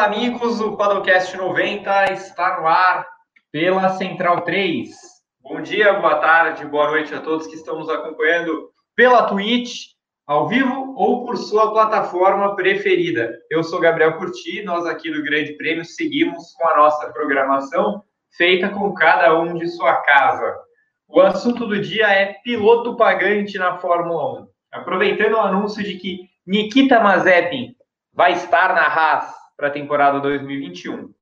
Amigos, o Padocast 90 está no ar pela Central 3. Bom dia, boa tarde, boa noite a todos que estão nos acompanhando pela Twitch, ao vivo ou por sua plataforma preferida. Eu sou Gabriel Curti, nós aqui do Grande Prêmio seguimos com a nossa programação feita com cada um de sua casa. O assunto do dia é piloto pagante na Fórmula 1. Aproveitando o anúncio de que Nikita Mazepin vai estar na Haas para a temporada 2021.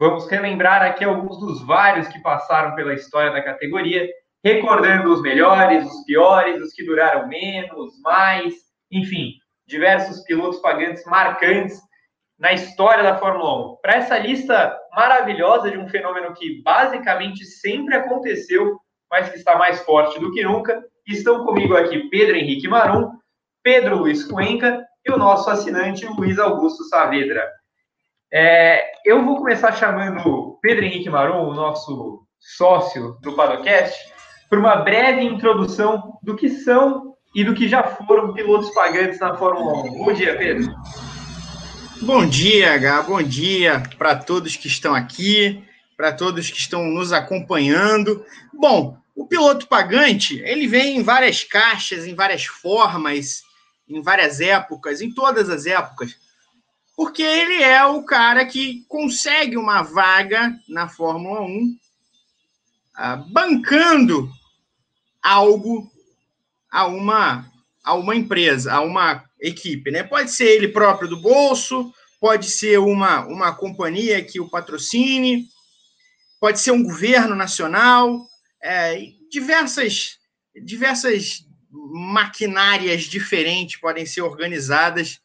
Vamos relembrar aqui alguns dos vários que passaram pela história da categoria, recordando os melhores, os piores, os que duraram menos, mais, enfim, diversos pilotos pagantes marcantes na história da Fórmula 1. Para essa lista maravilhosa de um fenômeno que basicamente sempre aconteceu, mas que está mais forte do que nunca, estão comigo aqui Pedro Henrique Marum, Pedro Luiz Cuenca e o nosso assinante Luiz Augusto Saavedra. É, eu vou começar chamando Pedro Henrique Marum, o nosso sócio do Padocast, para uma breve introdução do que são e do que já foram pilotos pagantes na Fórmula 1. Bom dia, Pedro. Bom dia, Gá. Bom dia para todos que estão aqui, para todos que estão nos acompanhando. Bom, o piloto pagante, ele vem em várias caixas, em várias formas, em várias épocas, em todas as épocas, porque ele é o cara que consegue uma vaga na Fórmula 1, ah, bancando algo a uma, a uma empresa, a uma equipe. Né? Pode ser ele próprio do bolso, pode ser uma, uma companhia que o patrocine, pode ser um governo nacional, é, diversas, diversas maquinárias diferentes podem ser organizadas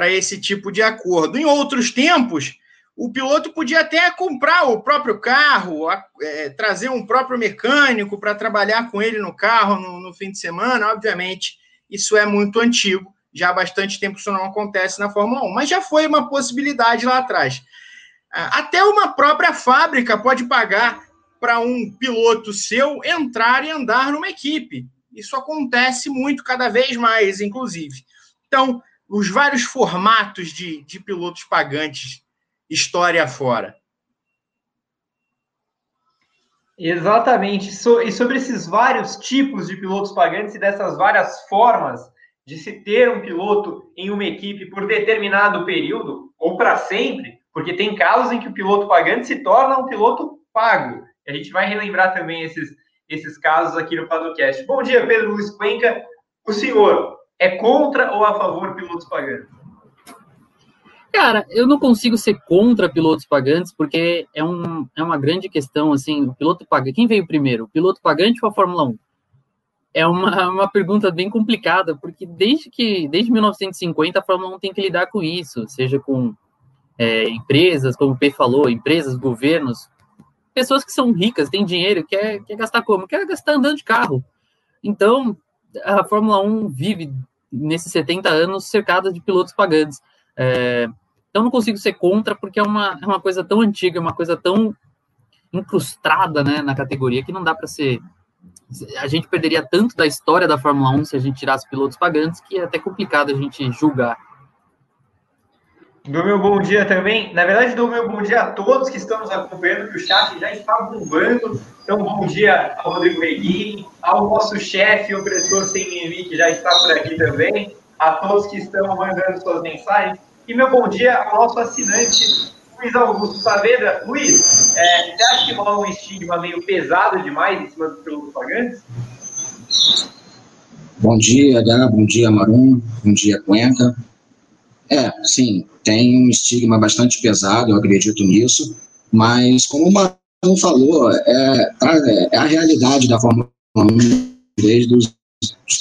para esse tipo de acordo. Em outros tempos, o piloto podia até comprar o próprio carro, é, trazer um próprio mecânico para trabalhar com ele no carro no, no, fim de semana. Obviamente, isso é muito antigo, já há bastante tempo isso não acontece na Fórmula 1, mas já foi uma possibilidade lá atrás. Até uma própria fábrica pode pagar para um piloto seu entrar e andar numa equipe. Isso acontece muito, cada vez mais, inclusive. Então, os vários formatos de, de pilotos pagantes, história fora. Exatamente. e sobre esses vários tipos de pilotos pagantes e dessas várias formas de se ter um piloto em uma equipe por determinado período, ou para sempre, porque tem casos em que o piloto pagante se torna um piloto pago. A gente vai relembrar também esses, esses casos aqui no Padocast. Bom dia, Pedro Luiz Cuenca. O senhor é contra ou a favor pilotos pagantes? Cara, eu não consigo ser contra pilotos pagantes, porque é, um, é uma grande questão, assim, o piloto pagante, quem veio primeiro, o piloto pagante ou a Fórmula 1? É uma, uma pergunta bem complicada, porque desde que, desde 1950, a Fórmula 1 tem que lidar com isso, seja com é, empresas, como o P falou, empresas, governos, pessoas que são ricas, têm dinheiro, quer, quer gastar como? Quer gastar andando de carro. Então, a Fórmula 1 vive nesses 70 anos cercada de pilotos pagantes. É, então, não consigo ser contra, porque é uma, é uma coisa tão antiga, é uma coisa tão incrustada né, na categoria que não dá para ser. A gente perderia tanto da história da Fórmula 1 se a gente tirasse pilotos pagantes que é até complicado a gente julgar. Do meu bom dia também. Na verdade, do meu bom dia a todos que estão nos acompanhando, que o chat já está bombando. Então, bom dia ao Rodrigo Reguini, ao nosso chefe, o opressor sem mimimi, que já está por aqui também, a todos que estão mandando suas mensagens. E meu bom dia ao nosso assinante, Luiz Augusto Saavedra. Luiz, é, você acha que rola um estigma meio pesado demais em cima dos pilotos pagantes? Bom dia, Gá, bom dia, Marum, bom dia, Cuenca. É, sim, tem um estigma bastante pesado, eu acredito nisso, mas como o Marlon falou, é, tá, é, a realidade da Fórmula 1 desde os, os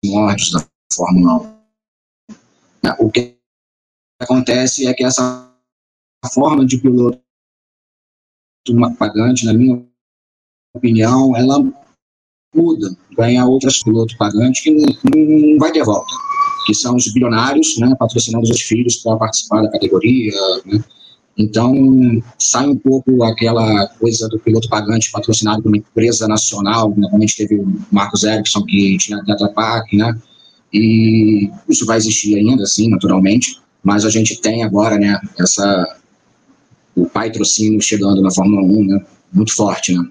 primórdios da Fórmula 1. É, o que acontece é que essa forma de piloto pagante, na minha opinião, ela muda, ganha outras pilotos pagantes que não, não vai ter volta que são os bilionários, né, patrocinando os filhos para participar da categoria, né? Então, sai um pouco aquela coisa do piloto pagante patrocinado por uma empresa nacional, né, a gente teve o Marcos Ericsson, que tinha a Tetra Pak, né, e isso vai existir ainda, assim, naturalmente, mas a gente tem agora, né, essa, o patrocínio chegando na Fórmula 1, né, muito forte, né.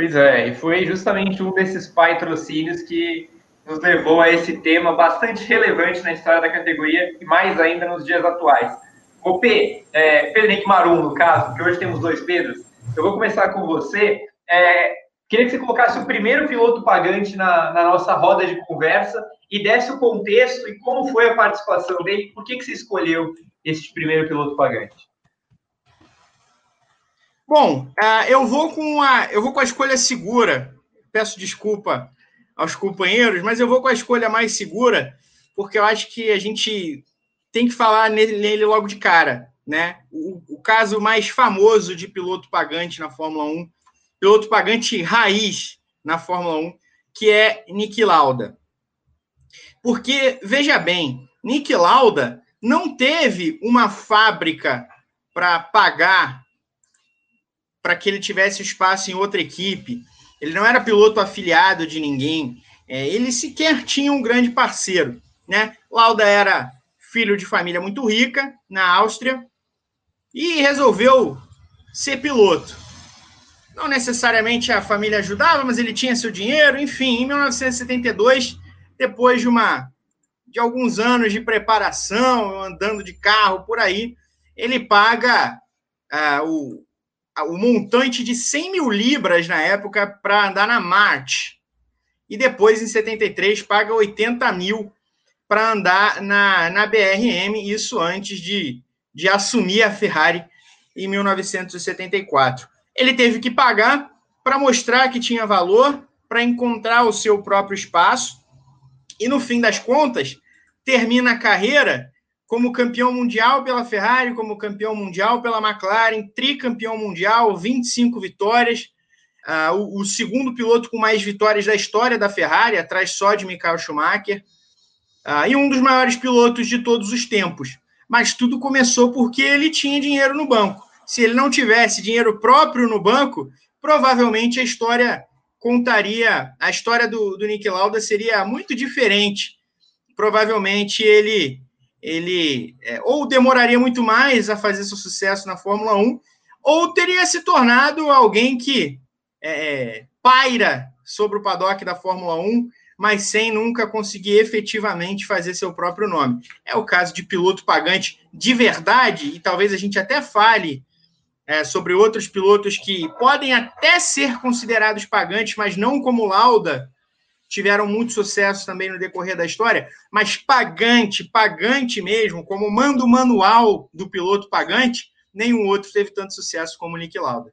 Pois é, e foi justamente um desses patrocínios que nos levou a esse tema bastante relevante na história da categoria e mais ainda nos dias atuais. O P, é, Pedro Henrique Marum, no caso, que hoje temos dois Pedros, eu vou começar com você. É, queria que você colocasse o primeiro piloto pagante na, na, nossa roda de conversa e desse o contexto e como foi a participação dele, por que, que você escolheu esse primeiro piloto pagante? Bom, uh, eu vou com a eu vou com a escolha segura. Peço desculpa aos companheiros, mas eu vou com a escolha mais segura, porque eu acho que a gente tem que falar nele, nele logo de cara, né? O, o, caso mais famoso de piloto pagante na Fórmula 1, piloto pagante raiz na Fórmula 1, que é Nick Lauda. Porque, veja bem, Nick Lauda não teve uma fábrica para pagar para que ele tivesse espaço em outra equipe. Ele não era piloto afiliado de ninguém. É, ele sequer tinha um grande parceiro. Né? Lauda era filho de família muito rica na Áustria e resolveu ser piloto. Não necessariamente a família ajudava, mas ele tinha seu dinheiro. Enfim, em 1972, depois de uma de alguns anos de preparação, andando de carro por aí, ele paga uh, o, o montante de 100 mil libras na época para andar na Marte. E depois, em 73, paga 80 mil para andar na, na BRM, isso antes de, de assumir a Ferrari em 1974. Ele teve que pagar para mostrar que tinha valor, para encontrar o seu próprio espaço, e no fim das contas, termina a carreira como campeão mundial pela Ferrari, como campeão mundial pela McLaren, tricampeão mundial, 25 vitórias, uh, o, o, segundo piloto com mais vitórias da história da Ferrari, atrás só de Michael Schumacher, uh, e um dos maiores pilotos de todos os tempos. Mas tudo começou porque ele tinha dinheiro no banco. Se ele não tivesse dinheiro próprio no banco, provavelmente a história contaria, a história do, do Nick Lauda seria muito diferente. Provavelmente ele ele é, ou demoraria muito mais a fazer seu sucesso na Fórmula 1, ou teria se tornado alguém que é, paira sobre o paddock da Fórmula 1, mas sem nunca conseguir efetivamente fazer seu próprio nome. É o caso de piloto pagante de verdade, e talvez a gente até fale é, sobre outros pilotos que podem até ser considerados pagantes, mas não como Lauda, tiveram muito sucesso também no decorrer da história, mas pagante, pagante mesmo, como mando manual do piloto pagante, nenhum outro teve tanto sucesso como o Nick Lauda.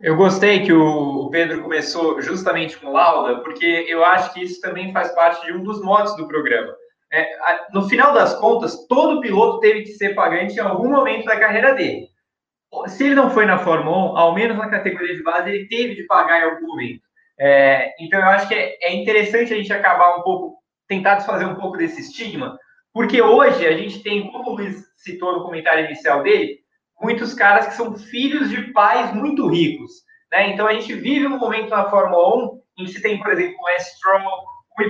Eu gostei que o Pedro começou justamente com Lauda, porque eu acho que isso também faz parte de um dos modos do programa. É, no final das contas, todo piloto teve que ser pagante em algum momento da carreira dele. Se ele não foi na Fórmula 1, ao menos na categoria de base, ele teve de pagar em algum momento. É, então, eu acho que é, é, interessante a gente acabar um pouco, tentar desfazer um pouco desse estigma, porque hoje a gente tem, como o Luiz citou no comentário inicial dele, muitos caras que são filhos de pais muito ricos. Né? Então, a gente vive um momento na Fórmula 1 em que se tem, por exemplo, o S.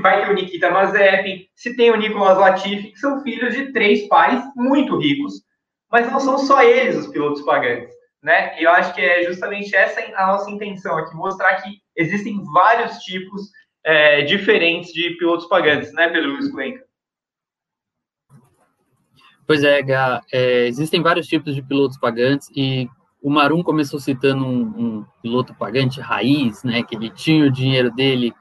Vai ter o Nikita Mazepin, se tem o Nicolas Latifi, que são filhos de três pais muito ricos, mas não são só eles os pilotos pagantes né? E eu acho que é justamente essa a nossa intenção aqui, mostrar que existem vários tipos é, diferentes de pilotos pagantes, né, Pedro Luiz Cuenca? Pois é, Gá, é, existem vários tipos de pilotos pagantes e o Marum começou citando um, um, piloto pagante raiz, né, que ele tinha o dinheiro dele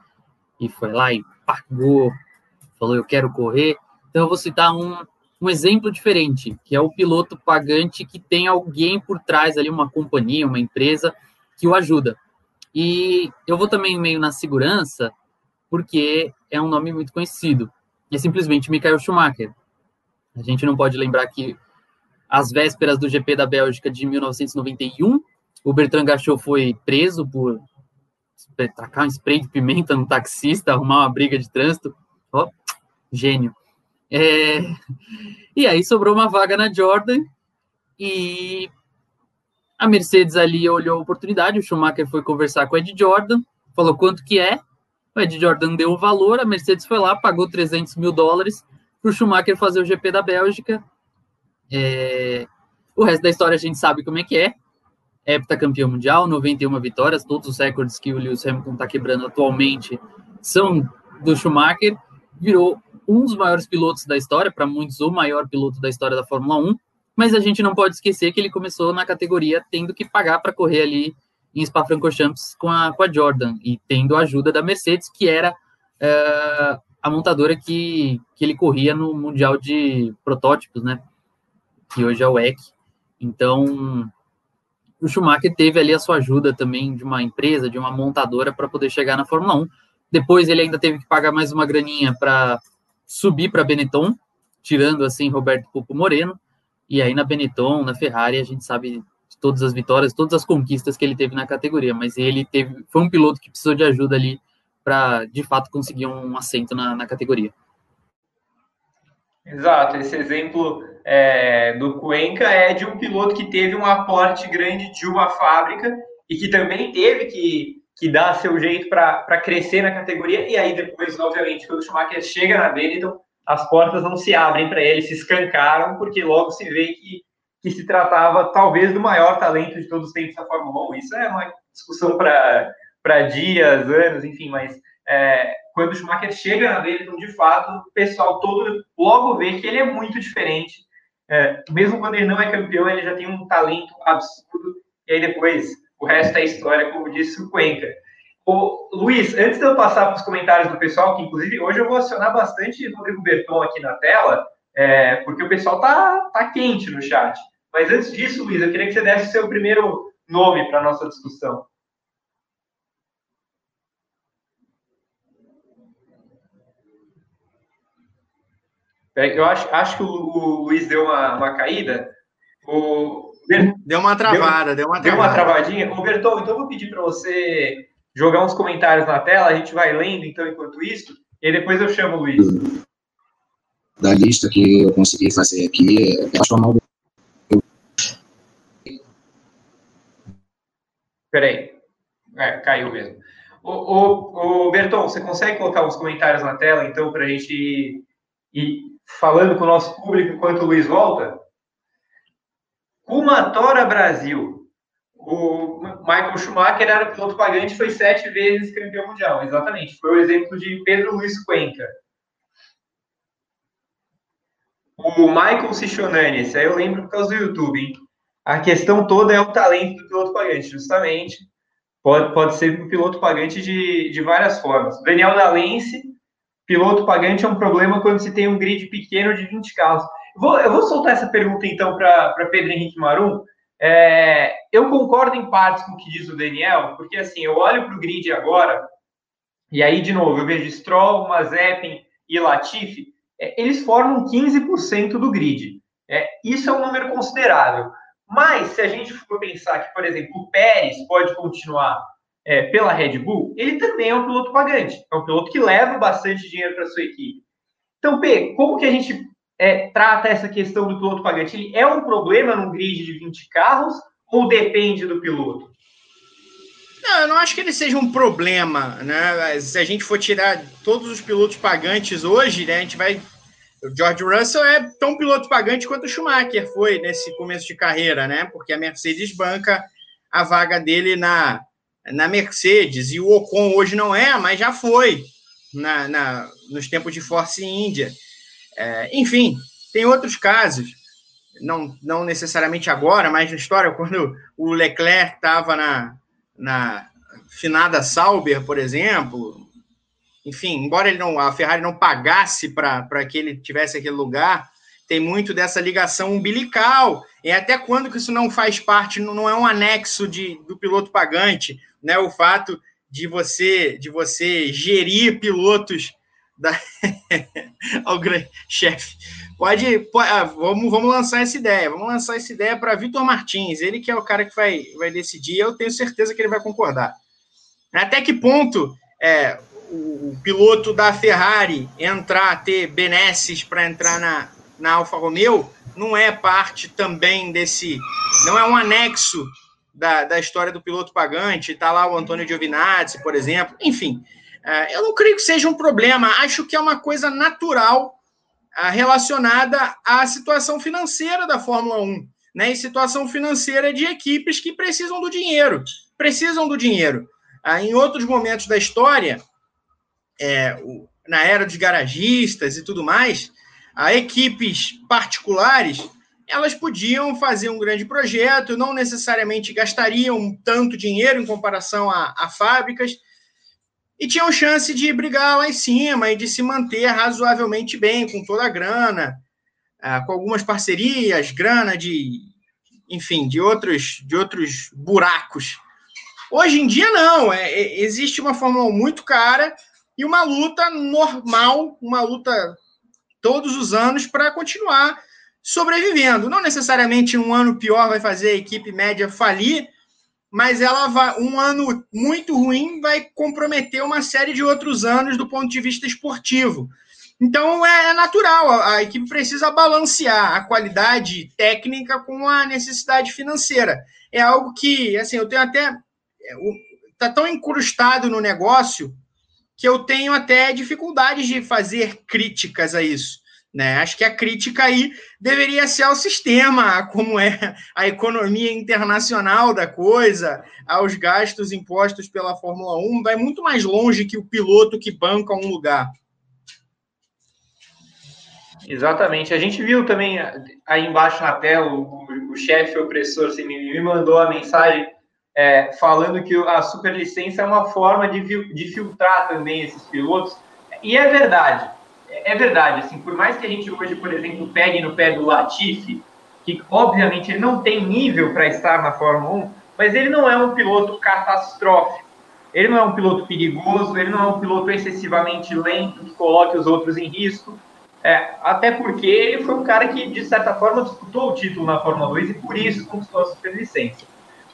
e foi lá e pagou, falou eu quero correr. Então eu vou citar um, um exemplo diferente, que é o piloto pagante que tem alguém por trás ali, uma companhia, uma empresa que o ajuda. E eu vou também meio na segurança, porque é um nome muito conhecido. É simplesmente Michael Schumacher. A gente não pode lembrar que às vésperas do GP da Bélgica de 1991, o Bertrand Gachot foi preso por tacar um spray de pimenta no taxista, arrumar uma briga de trânsito. Ó, oh, gênio. É... E aí sobrou uma vaga na Jordan e a Mercedes ali olhou a oportunidade, o Schumacher foi conversar com o Ed Jordan, falou quanto que é, O Ed Jordan deu o valor, a Mercedes foi lá, pagou 300 mil dólares para o Schumacher fazer o GP da Bélgica. É... O resto da história a gente sabe como é que é. Heptacampeão mundial, 91 vitórias, todos os recordes que o Lewis Hamilton está quebrando atualmente são do Schumacher. Virou um dos maiores pilotos da história, para muitos o maior piloto da história da Fórmula 1, mas a gente não pode esquecer que ele começou na categoria tendo que pagar para correr ali em Spa-Francorchamps com a, com a Jordan e tendo a ajuda da Mercedes, que era uh, a montadora que, que ele corria no Mundial de Protótipos, né? Que hoje é o WEC. Então, o Schumacher teve ali a sua ajuda também de uma empresa, de uma montadora para poder chegar na Fórmula 1. Depois ele ainda teve que pagar mais uma graninha para subir para Benetton, tirando assim Roberto Pupo Moreno. E aí na Benetton, na Ferrari, a gente sabe todas as vitórias, todas as conquistas que ele teve na categoria, mas ele teve, foi um piloto que precisou de ajuda ali para de fato conseguir um assento na, na categoria. Exato, esse exemplo é, do Cuenca é de um piloto que teve um aporte grande de uma fábrica e que também teve que, que dar seu jeito para crescer na categoria. E aí, depois, obviamente, quando o Schumacher chega na Benetton, as portas não se abrem para ele, se escancaram, porque logo se vê que que se tratava talvez do maior talento de todos os tempos da Fórmula 1. Isso é uma discussão para dias, anos, enfim, mas é, quando o Schumacher chega na Benetton, de fato, o pessoal todo logo vê que ele é muito diferente. É, mesmo quando ele não é campeão, ele já tem um talento absurdo. E aí depois, o resto é história, como disse o Cuenca. Ô, Luiz, antes de eu passar para os comentários do pessoal, que inclusive hoje eu vou acionar bastante Rodrigo Berton aqui na tela, é, porque o pessoal tá, tá quente no chat. Mas antes disso, Luiz, eu queria que você desse o seu primeiro nome para a nossa discussão. Eu acho, acho que o, o Luiz deu uma, uma caída. O, deu uma travada, deu, deu uma travada. Deu uma travadinha. Ô, Bertol, então eu vou pedir para você jogar uns comentários na tela, a gente vai lendo, então, enquanto isso, e depois eu chamo o Luiz. Da lista que eu consegui fazer aqui, eu acho uma Peraí. É, caiu mesmo. O, o, o Berton, você consegue colocar os comentários na tela, então, para a gente ir, ir, falando com o nosso público enquanto o Luiz volta? Kumatora Brasil. O Michael Schumacher era piloto pagante foi sete vezes campeão mundial. Exatamente. Foi o exemplo de Pedro Luiz Cuenca. O Michael Cichonani, esse aí eu lembro por causa do YouTube, hein? A questão toda é o talento do piloto pagante, justamente. Pode, pode ser um piloto pagante de, de várias formas. Daniel Dalense, piloto pagante é um problema quando se tem um grid pequeno de 20 carros. Vou, eu vou soltar essa pergunta, então, para Pedro Henrique Marum. É, eu concordo em partes com o que diz o Daniel, porque, assim, eu olho para o grid agora, e aí, de novo, eu vejo Stroll, Mazepin e Latifi, é, eles formam 15% do grid. É, isso é um número considerável. Mas, se a gente for pensar que, por exemplo, o Pérez pode continuar é, pela Red Bull, ele também é um piloto pagante. É um piloto que leva bastante dinheiro para sua equipe. Então, P, como que a gente é, trata essa questão do piloto pagante? Ele é um problema num grid de 20 carros ou depende do piloto? Não, eu não acho que ele seja um problema, né? Se a gente for tirar todos os pilotos pagantes hoje, né, a gente vai o George Russell é tão piloto pagante quanto o Schumacher foi nesse começo de carreira, né? Porque a Mercedes banca a vaga dele na, na Mercedes. E o Ocon hoje não é, mas já foi na, na nos tempos de Force India. É, enfim, tem outros casos, não, não necessariamente agora, mas na história, quando o Leclerc estava na, na finada Sauber, por exemplo, enfim, embora ele não, a Ferrari não pagasse para que ele tivesse aquele lugar, tem muito dessa ligação umbilical. E até quando que isso não faz parte, não é um anexo de, do piloto pagante, né? O fato de você de você gerir pilotos da ao grande chefe. Pode, pode ah, vamos, vamos lançar essa ideia. Vamos lançar essa ideia para Vitor Martins, ele que é o cara que vai, vai decidir. Eu tenho certeza que ele vai concordar. Até que ponto é, o, piloto da Ferrari entrar, ter benesses para entrar na, na Alfa Romeo, não é parte também desse. Não é um anexo da, da história do piloto pagante. Está lá o Antônio Giovinazzi, por exemplo. Enfim, eu não creio que seja um problema, acho que é uma coisa natural é, relacionada à situação financeira da Fórmula 1, né? E situação financeira de equipes que precisam do dinheiro, precisam do dinheiro. Ah, em outros momentos da história, é, na era dos garagistas e tudo mais, equipes particulares elas podiam fazer um grande projeto, não necessariamente gastariam tanto dinheiro em comparação a, a fábricas, e tinham chance de brigar lá em cima e de se manter razoavelmente bem com toda a grana, ah, com algumas parcerias, grana de, enfim, de outros, de outros buracos. Hoje em dia, não. É, é existe uma Fórmula 1 muito cara e uma luta normal, uma luta todos os anos para continuar sobrevivendo. Não necessariamente um ano pior vai fazer a equipe média falir, mas ela vai, um ano muito ruim vai comprometer uma série de outros anos do ponto de vista esportivo. Então é, é natural, a, a equipe precisa balancear a qualidade técnica com a necessidade financeira. É algo que, assim, eu tenho até. Está é, tão incrustado no negócio que eu tenho até dificuldades de fazer críticas a isso. Né? Acho que a crítica aí deveria ser ao sistema, como é a economia internacional da coisa, aos gastos impostos pela Fórmula 1, vai muito mais longe que o piloto que banca um lugar. Exatamente. A gente viu também aí embaixo na tela o, o, o chefe opressor assim, me mandou a mensagem é, falando que a superlicença é uma forma de, de filtrar também esses pilotos. E é verdade é verdade, assim, por mais que a gente hoje, por exemplo, pegue no pé do Latifi, que obviamente ele não tem nível para estar na Fórmula 1, mas ele não é um piloto catastrófico. Ele não é um piloto perigoso, ele não é um piloto excessivamente lento que coloque os outros em risco. É, até porque ele foi um cara que, de certa forma, disputou o título na Fórmula 2 e por isso conquistou a superlicença.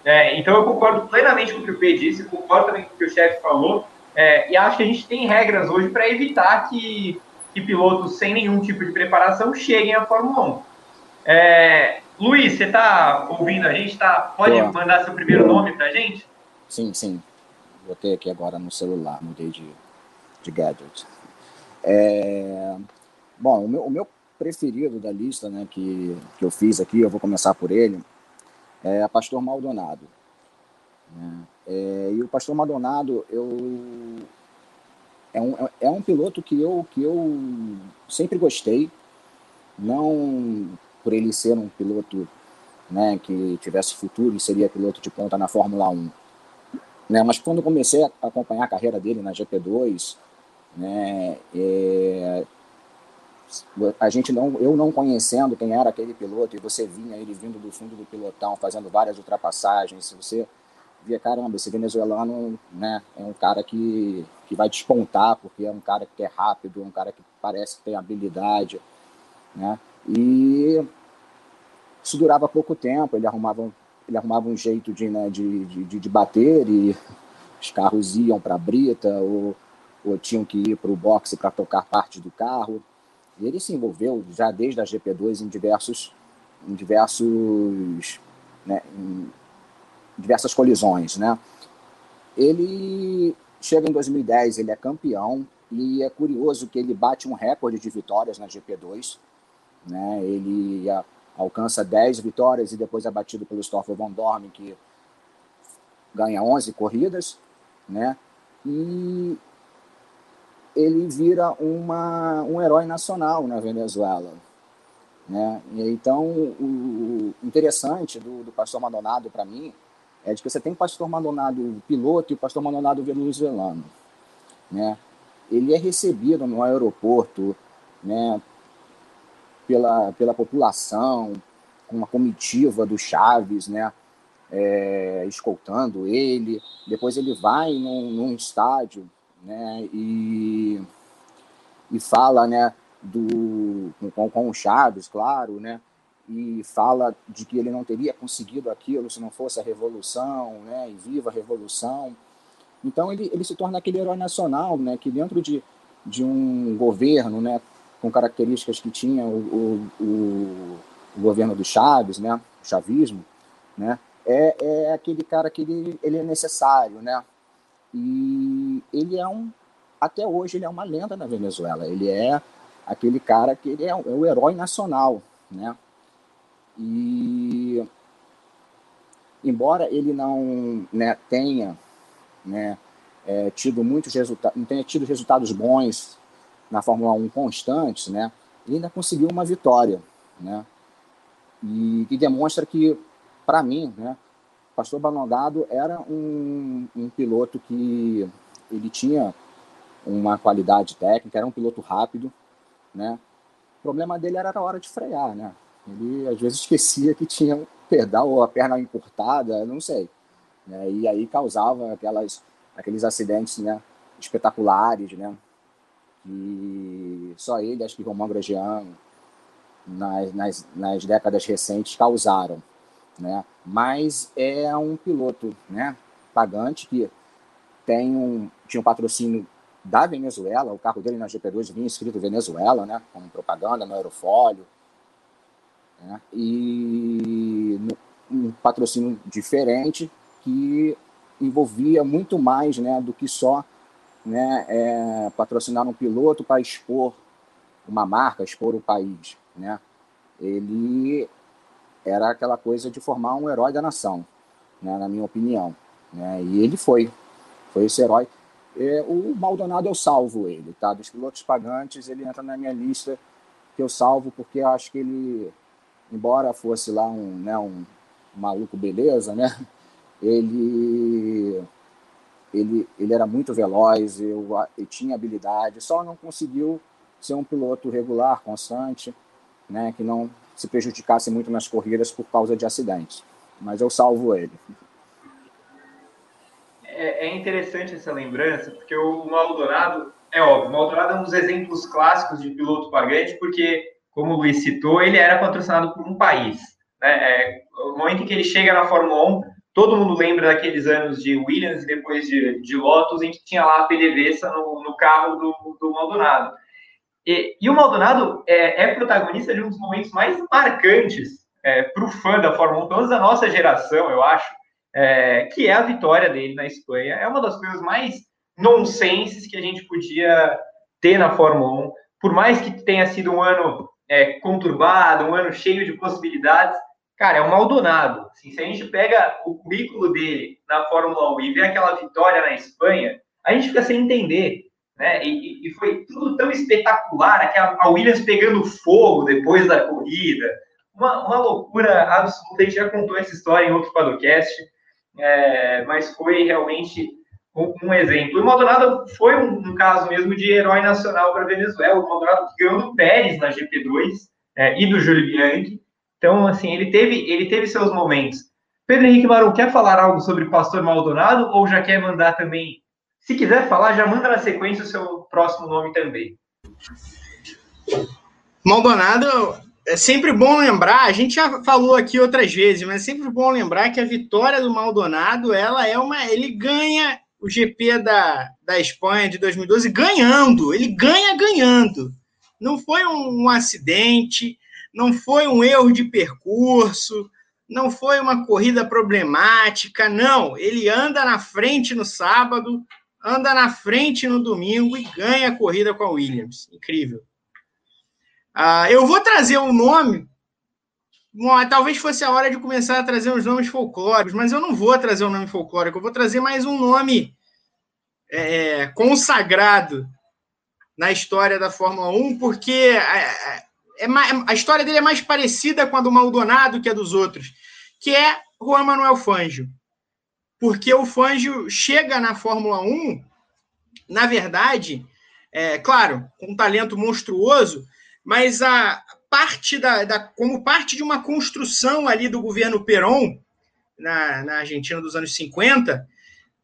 É, então eu concordo plenamente com o que o P disse, concordo também com o que o chefe falou, é, e acho que a gente tem regras hoje para evitar que que pilotos sem nenhum tipo de preparação cheguem à Fórmula 1. É, Luiz, você está ouvindo a gente? Tá, pode Boa. mandar seu primeiro nome para a gente? Sim, sim. Botei aqui agora no celular, mudei de, de gadget. É, bom, o meu, o meu preferido da lista né, que, que eu fiz aqui, eu vou começar por ele, é a Pastor Maldonado. Né? É, e o Pastor Maldonado, eu é um, é um piloto que eu, que eu sempre gostei, não por ele ser um piloto né, que tivesse futuro e seria piloto de ponta na Fórmula 1. Né, mas quando comecei a acompanhar a carreira dele na GP2, né, é, a gente não, eu não conhecendo quem era aquele piloto e você vinha ele vindo do fundo do pilotão fazendo várias ultrapassagens, você via, caramba, esse venezuelano né, é um cara que, que vai despontar, porque é um cara que é rápido, é um cara que parece que tem habilidade. Né? E isso durava pouco tempo, ele arrumava, ele arrumava um jeito de, né, de, de, de bater e os carros iam para a brita ou, ou tinham que ir para o boxe para tocar parte do carro. E ele se envolveu já desde a GP2 em diversos, em diversos né, em, diversas colisões, né? Ele chega em 2010, ele é campeão e é curioso que ele bate um recorde de vitórias na GP2, né? Ele alcança 10 vitórias e depois é batido pelo Stoffel Van Dorn, que ganha 11 corridas, né? E ele vira uma, um herói nacional na Venezuela. Né? Então, o interessante do, do Pastor Maldonado, para mim, é de que você tem o pastor Maldonado piloto e o pastor Maldonado venezuelano. Né? Ele é recebido no aeroporto né, pela, pela população, com uma comitiva do Chaves, né, é, escoltando ele. Depois ele vai num, num estádio né, e, e fala né, do, com, com o Chaves, claro, né, e fala de que ele não teria conseguido aquilo se não fosse a revolução, né, e viva a revolução. Então ele, ele se torna aquele herói nacional, né, que dentro de, de um governo, né, com características que tinha o, o, o, o governo do Chaves, né, o chavismo, né, é, é aquele cara que ele, ele é necessário, né, e ele é um até hoje ele é uma lenda na Venezuela. Ele é aquele cara que ele é, o herói nacional, né? E embora ele não né, tenha né, é, tido muitos resultados, não tenha tido resultados bons na Fórmula 1 constantes, né? Ele ainda conseguiu uma vitória, né? E que demonstra que, para mim, né, Pastor Balondado era um, um piloto que ele tinha uma qualidade técnica, era um piloto rápido, né? O problema dele era a hora de frear, né? Ele às vezes esquecia que tinha um pedal ou a perna encurtada, não sei. Né? E aí causava aquelas, aqueles acidentes né? espetaculares, né? Que só ele, acho que Romão Grosjean, nas, nas, nas décadas recentes causaram, né? Mas é um piloto, né? Pagante que tem um, tinha um patrocínio da Venezuela, o carro dele na GP2 vinha escrito Venezuela, né? Com propaganda no aerofólio, né? E um patrocínio diferente que envolvia muito mais, né? Do que só né, é, patrocinar um piloto para expor uma marca, expor o país, né? Ele era aquela coisa de formar um herói da nação, né, na minha opinião, né? E ele foi, foi esse herói. É, o Maldonado eu salvo ele, tá? Dos pilotos pagantes ele entra na minha lista que eu salvo porque eu acho que ele, embora fosse lá um, né, um maluco beleza, né? Ele ele, ele era muito veloz, eu, eu tinha habilidade, só não conseguiu ser um piloto regular, constante, né, que não se prejudicasse muito nas corridas por causa de acidentes. Mas eu salvo ele. É, é interessante essa lembrança, porque o Maldonado, é óbvio, o Maldonado é um dos exemplos clássicos de piloto pagante, porque, como o Luiz citou, ele era patrocinado por um país. Né? É, momento em que ele chega na Fórmula 1, todo mundo lembra daqueles anos de Williams e depois de, de Lotus, em que tinha lá a PDVSA no, no carro do, do Maldonado. E, e o Maldonado é, é, protagonista de um dos momentos mais marcantes é, para o fã da Fórmula 1, pelo menos da nossa geração, eu acho, é, que é a vitória dele na Espanha. É uma das coisas mais nonsenses que a gente podia ter na Fórmula 1. Por mais que tenha sido um ano é, conturbado, um ano cheio de possibilidades, cara, é um Maldonado. Assim, se a gente pega o currículo dele na Fórmula 1 e vê aquela vitória na Espanha, a gente fica sem entender né? E, e, foi tudo tão espetacular, aquela a Williams pegando fogo depois da corrida, uma, uma loucura absoluta. A gente já contou essa história em outro podcast, é, mas foi realmente um, exemplo. O Maldonado foi um, um, caso mesmo de herói nacional para a Venezuela. O Maldonado ganhou do Pérez na GP2 é, e do Júlio Bianchi. Então, assim, ele teve, ele teve seus momentos. Pedro Henrique Maru, quer falar algo sobre Pastor Maldonado ou já quer mandar também se quiser falar, já manda na sequência o seu próximo nome também. Maldonado, é sempre bom lembrar, a gente já falou aqui outras vezes, mas é sempre bom lembrar que a vitória do Maldonado, ela é uma, ele ganha o GP da, da Espanha de 2012 ganhando, ele ganha ganhando. Não foi um, um acidente, não foi um erro de percurso, não foi uma corrida problemática, não. Ele anda na frente no sábado, anda na frente no domingo e ganha a corrida com a Williams. Incrível. Ah, eu vou trazer um nome. Bom, talvez fosse a hora de começar a trazer uns nomes folclóricos, mas eu não vou trazer um nome folclórico, eu vou trazer mais um nome é, consagrado na história da Fórmula 1, porque é, é, a história dele é mais parecida com a do Maldonado que a dos outros, que é Juan Manuel Fangio. Porque o Fangio chega na Fórmula 1, na verdade, é, claro, com um talento monstruoso, mas a parte da, da, como parte de uma construção ali do governo Perón, na, na Argentina dos anos 50,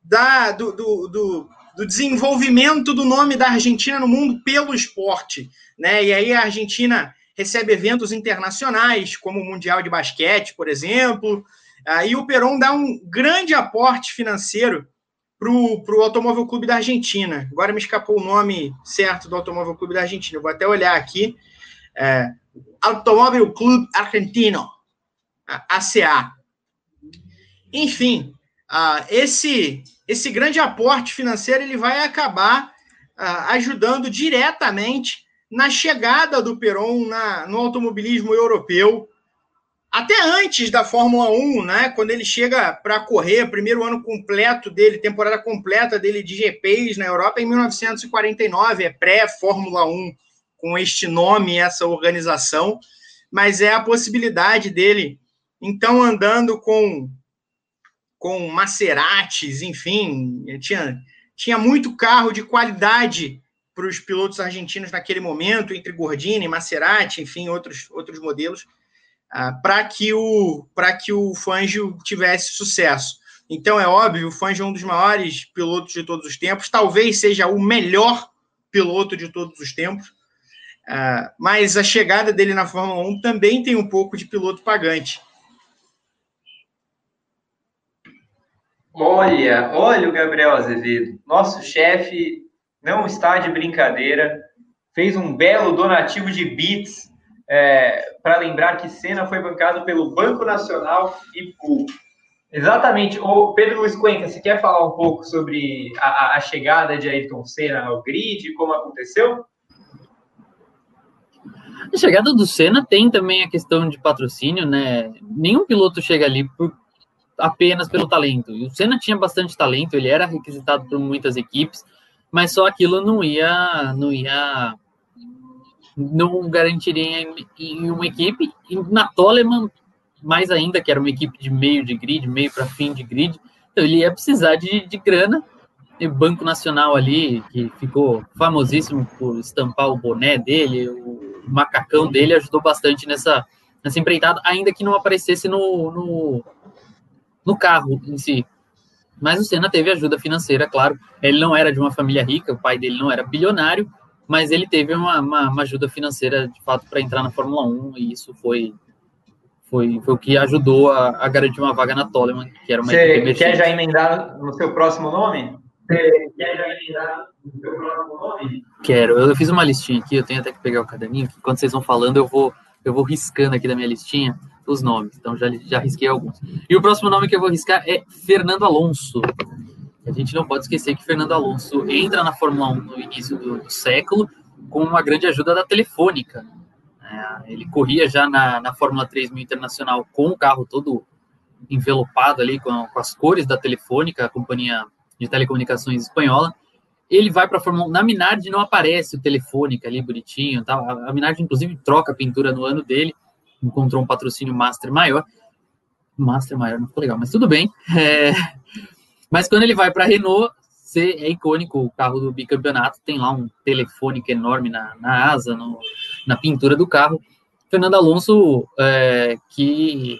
da, do, do, do, do, desenvolvimento do nome da Argentina no mundo pelo esporte. Né? E aí a Argentina recebe eventos internacionais, como o Mundial de Basquete, por exemplo, Aí o Peron dá um grande aporte financeiro para o Automóvel Clube da Argentina. Agora me escapou o nome certo do Automóvel Clube da Argentina. Eu vou até olhar aqui. É, Automóvel Clube Argentino, ACA. Enfim, uh, esse, esse grande aporte financeiro ele vai acabar uh, ajudando diretamente na chegada do Peron na, no automobilismo europeu, até antes da Fórmula 1, né? Quando ele chega para correr, primeiro ano completo dele, temporada completa dele de GPs na Europa em 1949, é pré-Fórmula 1 com este nome, essa organização, mas é a possibilidade dele, então, andando com com Maseratis, enfim, tinha, tinha muito carro de qualidade para os pilotos argentinos naquele momento, entre Gordini, Maserati, enfim, outros, outros modelos, uh, para que o para que o Fangio tivesse sucesso. Então é óbvio, o Fangio é um dos maiores pilotos de todos os tempos, talvez seja o melhor piloto de todos os tempos. Uh, mas a chegada dele na Fórmula 1 também tem um pouco de piloto pagante. Olha, olha o Gabriel Azevedo, nosso chefe não está de brincadeira, fez um belo donativo de bits é, para lembrar que Senna foi bancado pelo Banco Nacional e Pool. Exatamente. O Pedro Luiz Cuenca, você quer falar um pouco sobre a, a chegada de Ayrton Senna ao grid, como aconteceu? A chegada do Senna tem também a questão de patrocínio, né? Nenhum piloto chega ali por, apenas pelo talento. E o Senna tinha bastante talento, ele era requisitado por muitas equipes, mas só aquilo não ia, não ia, não garantiria em, em uma equipe. E na Toleman, mais ainda, que era uma equipe de meio de grid, meio para fim de grid, então ele ia precisar de, de grana. E Banco Nacional ali, que ficou famosíssimo por estampar o boné dele, o macacão dele ajudou bastante nessa, nessa empreitada, ainda que não aparecesse no, no, no carro em si. Mas o Senna teve ajuda financeira, claro. Ele não era de uma família rica, o pai dele não era bilionário, mas ele teve uma, uma, uma ajuda financeira, de fato, para entrar na Fórmula 1, e isso foi, foi, foi o que ajudou a, a garantir uma vaga na Toleman, que era uma Você quer já emendar no seu próximo nome? Você quer no seu nome? Quero. Eu fiz uma listinha aqui, eu tenho até que pegar o caderninho, que quando vocês vão falando, eu vou, eu vou riscando aqui da minha listinha os nomes. Então já, já risquei alguns. E o próximo nome que eu vou riscar é Fernando Alonso. A gente não pode esquecer que Fernando Alonso entra na Fórmula 1 no início do, do século com uma grande ajuda da Telefônica. É, ele corria já na, na Fórmula 3000 Internacional com o carro todo envelopado ali com, com as cores da Telefônica, a companhia de telecomunicações espanhola. Ele vai para a Fórmula 1. Na Minardi não aparece o telefônica ali bonitinho. Tá? A Minardi, inclusive, troca a pintura no ano dele. Encontrou um patrocínio Master maior. Master maior não ficou legal, mas tudo bem. É... Mas quando ele vai para a Renault, é icônico o carro do bicampeonato. Tem lá um telefônico enorme na, na asa, no, na pintura do carro. Fernando Alonso, é, que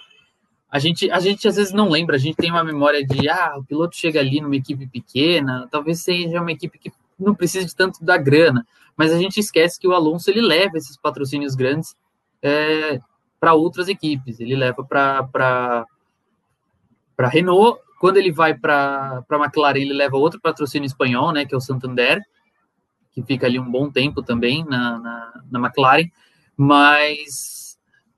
a gente, a gente às vezes não lembra, a gente tem uma memória de, ah, o piloto chega ali numa equipe pequena, talvez seja uma equipe que não precise tanto da grana, mas a gente esquece que o Alonso ele leva esses patrocínios grandes é, para outras equipes, ele leva para para Renault, quando ele vai para a McLaren, ele leva outro patrocínio espanhol, né, que é o Santander, que fica ali um bom tempo também na, na, na McLaren, mas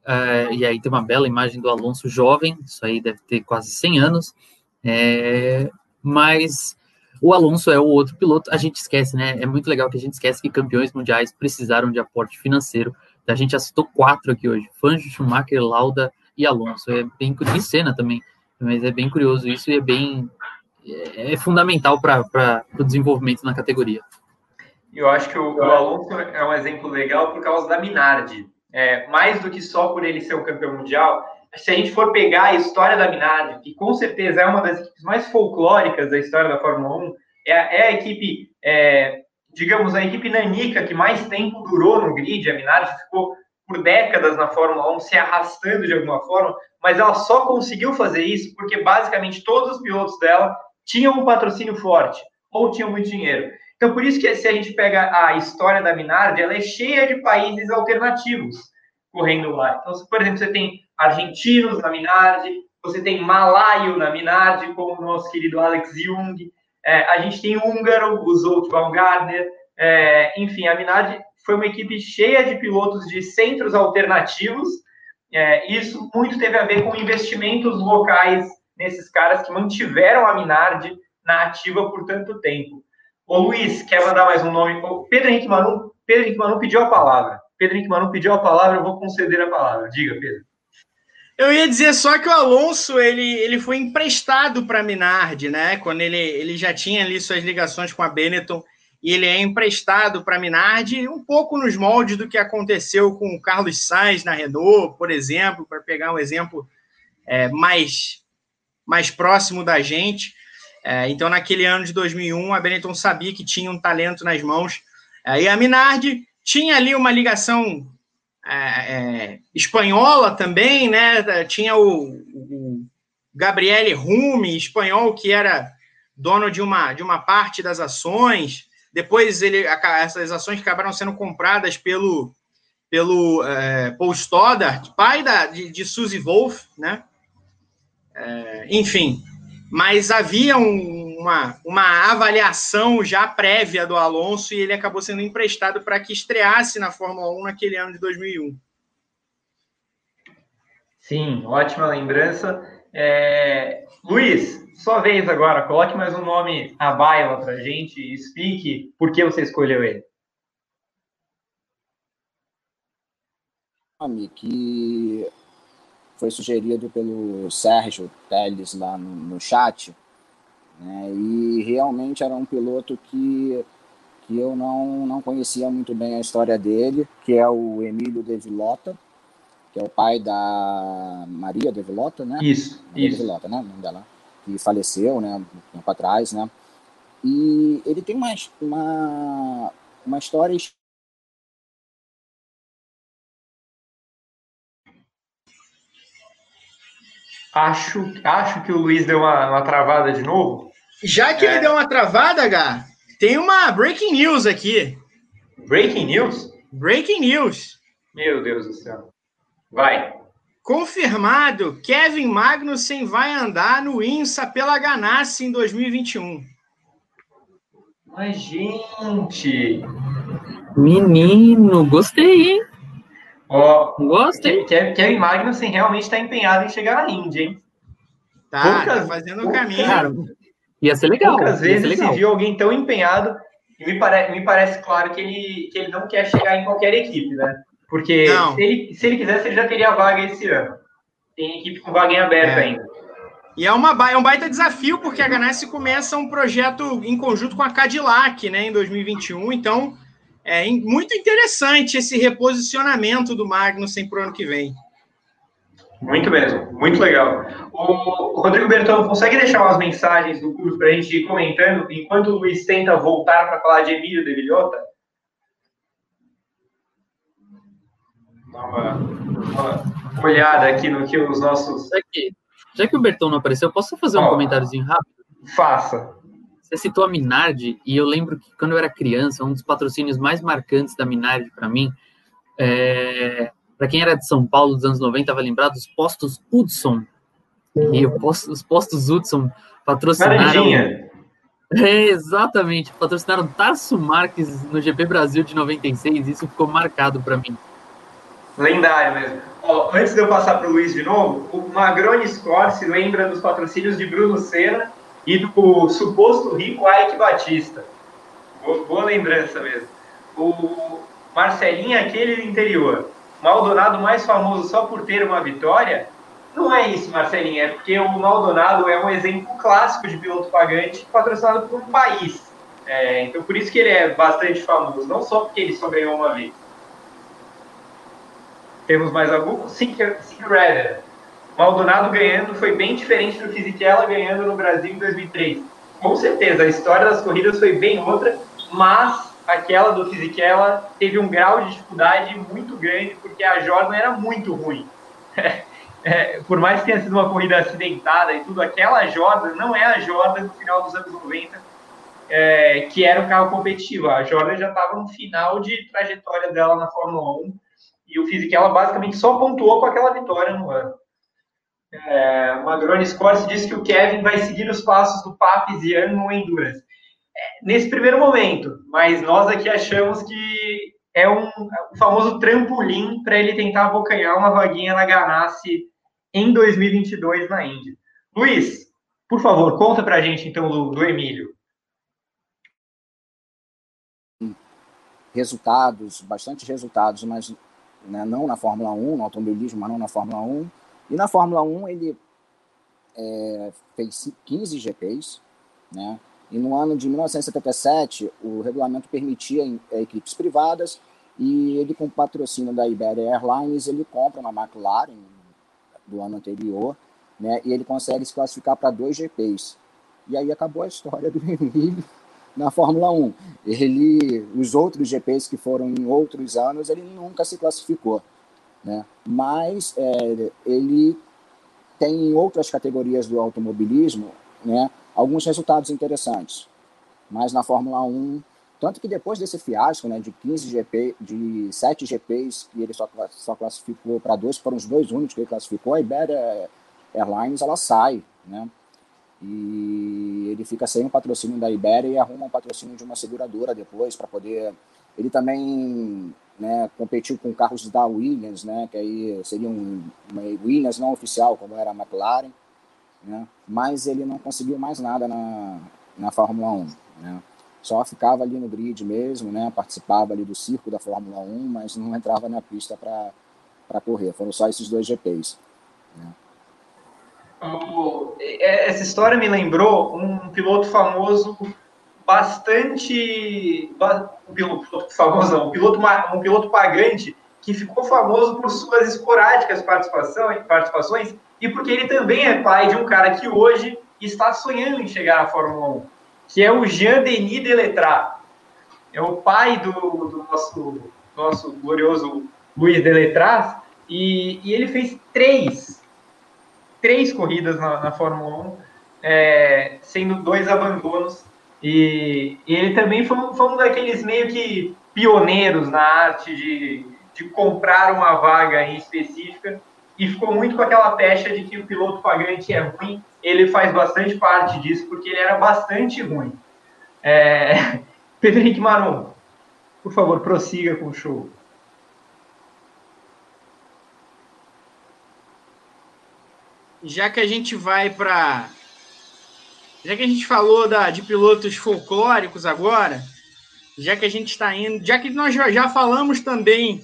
Uh, e aí tem uma bela imagem do Alonso jovem, isso aí deve ter quase 100 anos. É, mas o Alonso é o outro piloto. A gente esquece, né? É muito legal que a gente esquece que campeões mundiais precisaram de aporte financeiro. A gente já citou quatro aqui hoje: Fangio, Schumacher, Lauda e Alonso. É bem Senna também. Mas é bem curioso isso e é bem é, é fundamental para o desenvolvimento na categoria. Eu acho que o, o Alonso é um exemplo legal por causa da Minardi é, mais do que só por ele ser um campeão mundial, se a gente for pegar a história da Minardi, que com certeza é uma das equipes mais folclóricas da história da Fórmula 1, é, é a equipe, é, digamos, a equipe nanica que mais tempo durou no grid. A Minardi ficou por décadas na Fórmula 1, se arrastando de alguma forma, mas ela só conseguiu fazer isso porque basicamente todos os pilotos dela tinham um patrocínio forte ou tinham muito dinheiro. Então, por isso que se a gente pega a história da Minardi, ela é cheia de países alternativos correndo lá. Então, por exemplo, você tem argentinos na Minardi, você tem malaio na Minardi, como o nosso querido Alex Jung, é, a gente tem húngaro, o Zolt Baumgartner, é, enfim, a Minardi foi uma equipe cheia de pilotos de centros alternativos, é, isso muito teve a ver com investimentos locais nesses caras que mantiveram a Minardi na ativa por tanto tempo. Ô Luiz, quer mandar mais um nome? Pedro Henrique Manu, Pedro Henrique Manu pediu a palavra. Pedro Henrique Manu pediu a palavra, eu vou conceder a palavra. Diga, Pedro. Eu ia dizer só que o Alonso ele, ele foi emprestado para Minardi, né? Quando ele, ele já tinha ali suas ligações com a Benetton e ele é emprestado para Minardi, um pouco nos moldes do que aconteceu com o Carlos Sainz na Renault, por exemplo, para pegar um exemplo é, mais, mais próximo da gente. É, então, naquele ano de 2001, a Benetton sabia que tinha um talento nas mãos. É, e a Minardi tinha ali uma ligação é, é, espanhola também, né? Tinha o, o Gabriele Rumi, espanhol, que era dono de uma, de uma parte das ações. Depois ele, essas ações acabaram sendo compradas pelo, pelo é, Paul Stoddart, pai da, de, de Suzy Wolf, né? É, enfim, mas havia um, uma, uma avaliação já prévia do Alonso e ele acabou sendo emprestado para que estreasse na Fórmula 1 naquele ano de 2001. Sim, ótima lembrança. É... Luiz, sua vez agora, coloque mais um nome à baila para a gente e explique por que você escolheu ele. Nome que foi sugerido pelo Sérgio Teles lá no, no chat, né? E realmente era um piloto que, que eu não, não conhecia muito bem a história dele, que é o Emílio De Vilota, que é o pai da Maria De Vilota, né? Isso, Maria isso. De Vilota, né? Dela, que faleceu, né? Um tempo atrás, né? E ele tem uma, uma, uma história Acho, acho que o Luiz deu uma, uma travada de novo. Já que é. ele deu uma travada, Gá, tem uma breaking news aqui. Breaking news? Breaking news. Meu Deus do céu. Vai. Confirmado, Kevin Magnussen vai andar no INSA pela Ganassi em 2021. Mas, gente... Menino, gostei, hein? Ó, Gostei. Kevin Magnussen realmente está empenhado em chegar na Indy, hein? Tá, poucas, tá fazendo o caminho. Cara, ia ser legal. Poucas vezes legal. se viu alguém tão empenhado e me, pare, me parece claro que ele, que ele não quer chegar em qualquer equipe, né? Porque se ele, se ele quisesse, ele já teria vaga esse ano. Tem equipe com vaga em aberto é. ainda. E é, uma, é um baita desafio, porque a Ganassi começa um projeto em conjunto com a Cadillac, né, em 2021. Então, é muito interessante esse reposicionamento do Magnussen para o ano que vem. Muito mesmo, muito legal. O Rodrigo Bertão, consegue deixar umas mensagens do curso para a gente ir comentando enquanto o Luiz tenta voltar para falar de Emílio de Vilhota? Dá uma, uma, olhada aqui no que os nossos. Já que, já que o Bertão não apareceu, posso fazer um oh, comentáriozinho rápido? Faça. Você citou a Minardi, e eu lembro que quando eu era criança, um dos patrocínios mais marcantes da Minardi para mim, é... para quem era de São Paulo dos anos 90, vai lembrar dos postos Hudson. E os postos Hudson patrocinaram. É, exatamente, patrocinaram Tarso Marques no GP Brasil de 96, isso ficou marcado para mim. Lendário mesmo. Ó, antes de eu passar para o Luiz de novo, o Magrone Score se lembra dos patrocínios de Bruno Senna e do suposto rico Ike Batista. Boa, boa lembrança mesmo. O Marcelinho, aquele do interior. Maldonado mais famoso só por ter uma vitória? Não é isso, Marcelinho. É porque o Maldonado é um exemplo clássico de piloto pagante patrocinado por um país. É, então, por isso que ele é bastante famoso. Não só porque ele só ganhou uma vez. Temos mais algum? Sink Redder. Maldonado ganhando foi bem diferente do Fisichella ganhando no Brasil em 2003. Com certeza, a história das corridas foi bem outra, mas aquela do Fisichella teve um grau de dificuldade muito grande, porque a Jordan era muito ruim. É, por mais que tenha sido uma corrida acidentada e tudo, aquela Jordan não é a Jordan do final dos anos 90, é, que era um carro competitivo. A Jordan já estava no final de trajetória dela na Fórmula 1 e o Fisichella basicamente só pontuou com aquela vitória no ano. É, Magrone Scorse disse que o Kevin vai seguir os passos do Papiziano no Endurance. É, nesse primeiro momento, mas nós aqui achamos que é um, um famoso trampolim para ele tentar abocanhar uma vaguinha na Ganassi em 2022 na Índia. Luiz, por favor, conta para a gente então do, do Emílio. resultados, bastante resultados, mas né, não na Fórmula 1, no automobilismo, mas não na Fórmula 1. E na Fórmula 1 ele é, fez 15 GPs, né? E no ano de 1977, o regulamento permitia é, equipes privadas e ele, com patrocínio da Iberia Airlines, ele compra uma McLaren do ano anterior, né? E ele consegue se classificar para dois GPs. E aí acabou a história do Emílio na Fórmula 1. Ele, os outros GPs que foram em outros anos, ele nunca se classificou, né? Mas é, ele tem em outras categorias do automobilismo, né? alguns resultados interessantes. Mas na Fórmula 1, tanto que depois desse fiasco, né, de 15 GP, de 7 GPs que ele só, só classificou para dois, foram os dois únicos que ele classificou, a Iberia Airlines ela sai, né? E ele fica sem o patrocínio da Iberia e arruma um patrocínio de uma seguradora depois para poder. Ele também né, competiu com carros da Williams, né, que aí seria um, uma Williams não oficial, como era a McLaren né? mas ele não conseguiu mais nada na, na Fórmula 1. Né? Só ficava ali no grid mesmo, né? participava ali do circo da Fórmula 1, mas não entrava na pista para correr. Foram só esses dois GPs. Né? É, essa história me lembrou um piloto famoso bastante um piloto famoso não, um piloto um piloto pagante que ficou famoso por suas esporádicas participações, e porque ele também é pai de um cara que hoje está sonhando em chegar à Fórmula 1, que é o Jean-Denis Deletrat. É o pai do, do nosso, nosso glorioso Luiz Deletrat, e, e, ele fez três, três corridas na, na Fórmula 1, é, sendo dois abandonos, e, e ele também foi, foi um daqueles meio que pioneiros na arte de, de comprar uma vaga em específica, e ficou muito com aquela pecha de que o piloto pagante é ruim. Ele faz bastante parte disso, porque ele era bastante ruim. É... Pedro Henrique Maron, por favor, prossiga com o show. Já que a gente vai para. Já que a gente falou da, de pilotos folclóricos agora, já que a gente está indo, já que nós já falamos também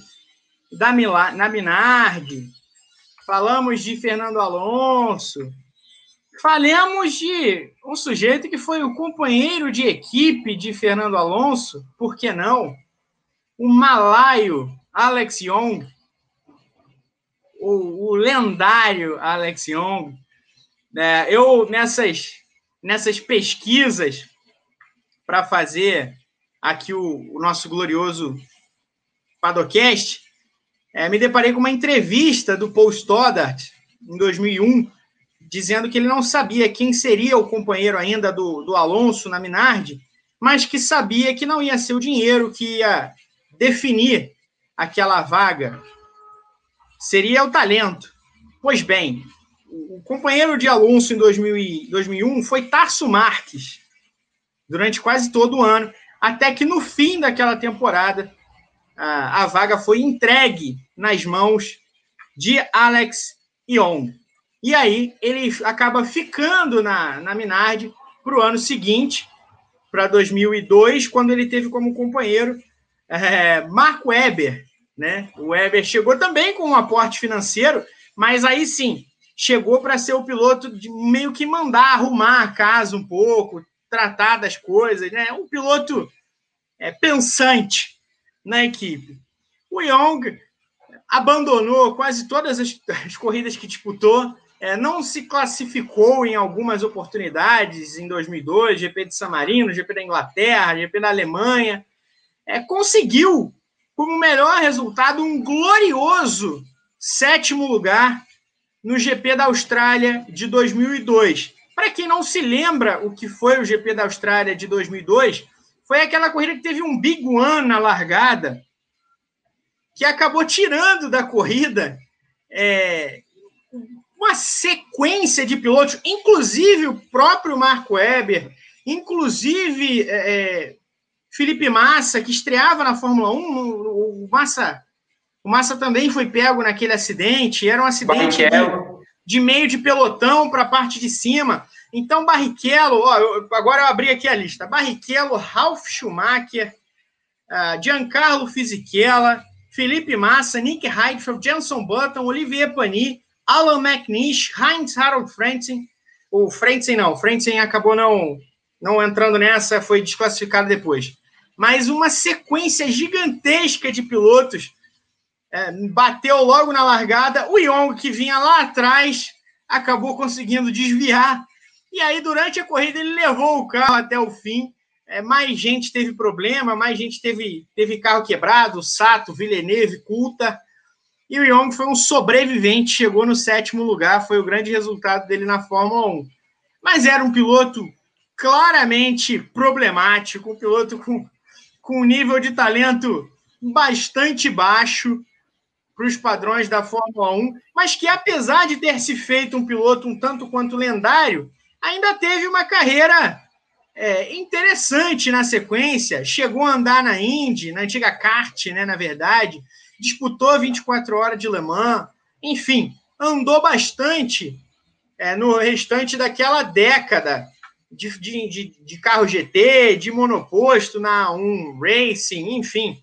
da Mila, na Minardi, falamos de Fernando Alonso, falemos de um sujeito que foi o companheiro de equipe de Fernando Alonso, por que não? O malaio Alex Young, o, o lendário Alex Young. É, eu, nessas, nessas pesquisas para fazer aqui o, o nosso glorioso Padocast, é, me deparei com uma entrevista do Paul Stoddart, em 2001, dizendo que ele não sabia quem seria o companheiro ainda do, do Alonso na Minardi, mas que sabia que não ia ser o dinheiro que ia definir aquela vaga, seria o talento. Pois bem, o companheiro de Alonso em 2000, 2001 foi Tarso Marques, durante quase todo o ano, até que no fim daquela temporada a, a vaga foi entregue nas mãos de Alex Young. E aí ele acaba ficando na, na Minardi para o ano seguinte, para 2002, quando ele teve como companheiro é, Marco Weber. Né? O Weber chegou também com um aporte financeiro, mas aí sim, chegou para ser o piloto de meio que mandar arrumar a casa um pouco, tratar das coisas, né? Um piloto é, pensante na equipe. O Young abandonou quase todas as, as corridas que disputou, é, não se classificou em algumas oportunidades em 2002, GP de San Marino, GP da Inglaterra, GP da Alemanha, é, conseguiu como melhor resultado um glorioso sétimo lugar no GP da Austrália de 2002. Para quem não se lembra o que foi o GP da Austrália de 2002, foi aquela corrida que teve um Big One na largada, que acabou tirando da corrida é, uma sequência de pilotos, inclusive o próprio Marco Weber, inclusive é, é Felipe Massa, que estreava na Fórmula 1, o Massa, o Massa também foi pego naquele acidente, era um acidente de, de, meio de pelotão para a parte de cima. Então, Barrichello, ó, eu, agora eu abri aqui a lista: Barrichello, Ralf Schumacher, uh, Giancarlo Fisichella, Felipe Massa, Nick Heidfeld, Jenson Button, Olivier Pani, Alan McNish, Heinz Harold Frentzen, o Frentzen não, o Frentzen acabou não, não entrando nessa, foi desclassificado depois. Mas uma sequência gigantesca de pilotos é, bateu logo na largada. O Young, que vinha lá atrás, acabou conseguindo desviar. E aí, durante a corrida, ele levou o carro até o fim. É, mais gente teve problema, mais gente teve, teve carro quebrado, Sato, Villeneuve, Culta. E o Young foi um sobrevivente, chegou no sétimo lugar, foi o grande resultado dele na Fórmula 1. Mas era um piloto claramente problemático, um piloto com, com um nível de talento bastante baixo para os padrões da Fórmula 1, mas que apesar de ter se feito um piloto um tanto quanto lendário, ainda teve uma carreira é, interessante na sequência. Chegou a andar na Indy, na antiga kart, né, na verdade, disputou 24 horas de Le Mans, enfim, andou bastante é, no restante daquela década de, de, de, de, carro GT, de monoposto na 1 Racing, enfim.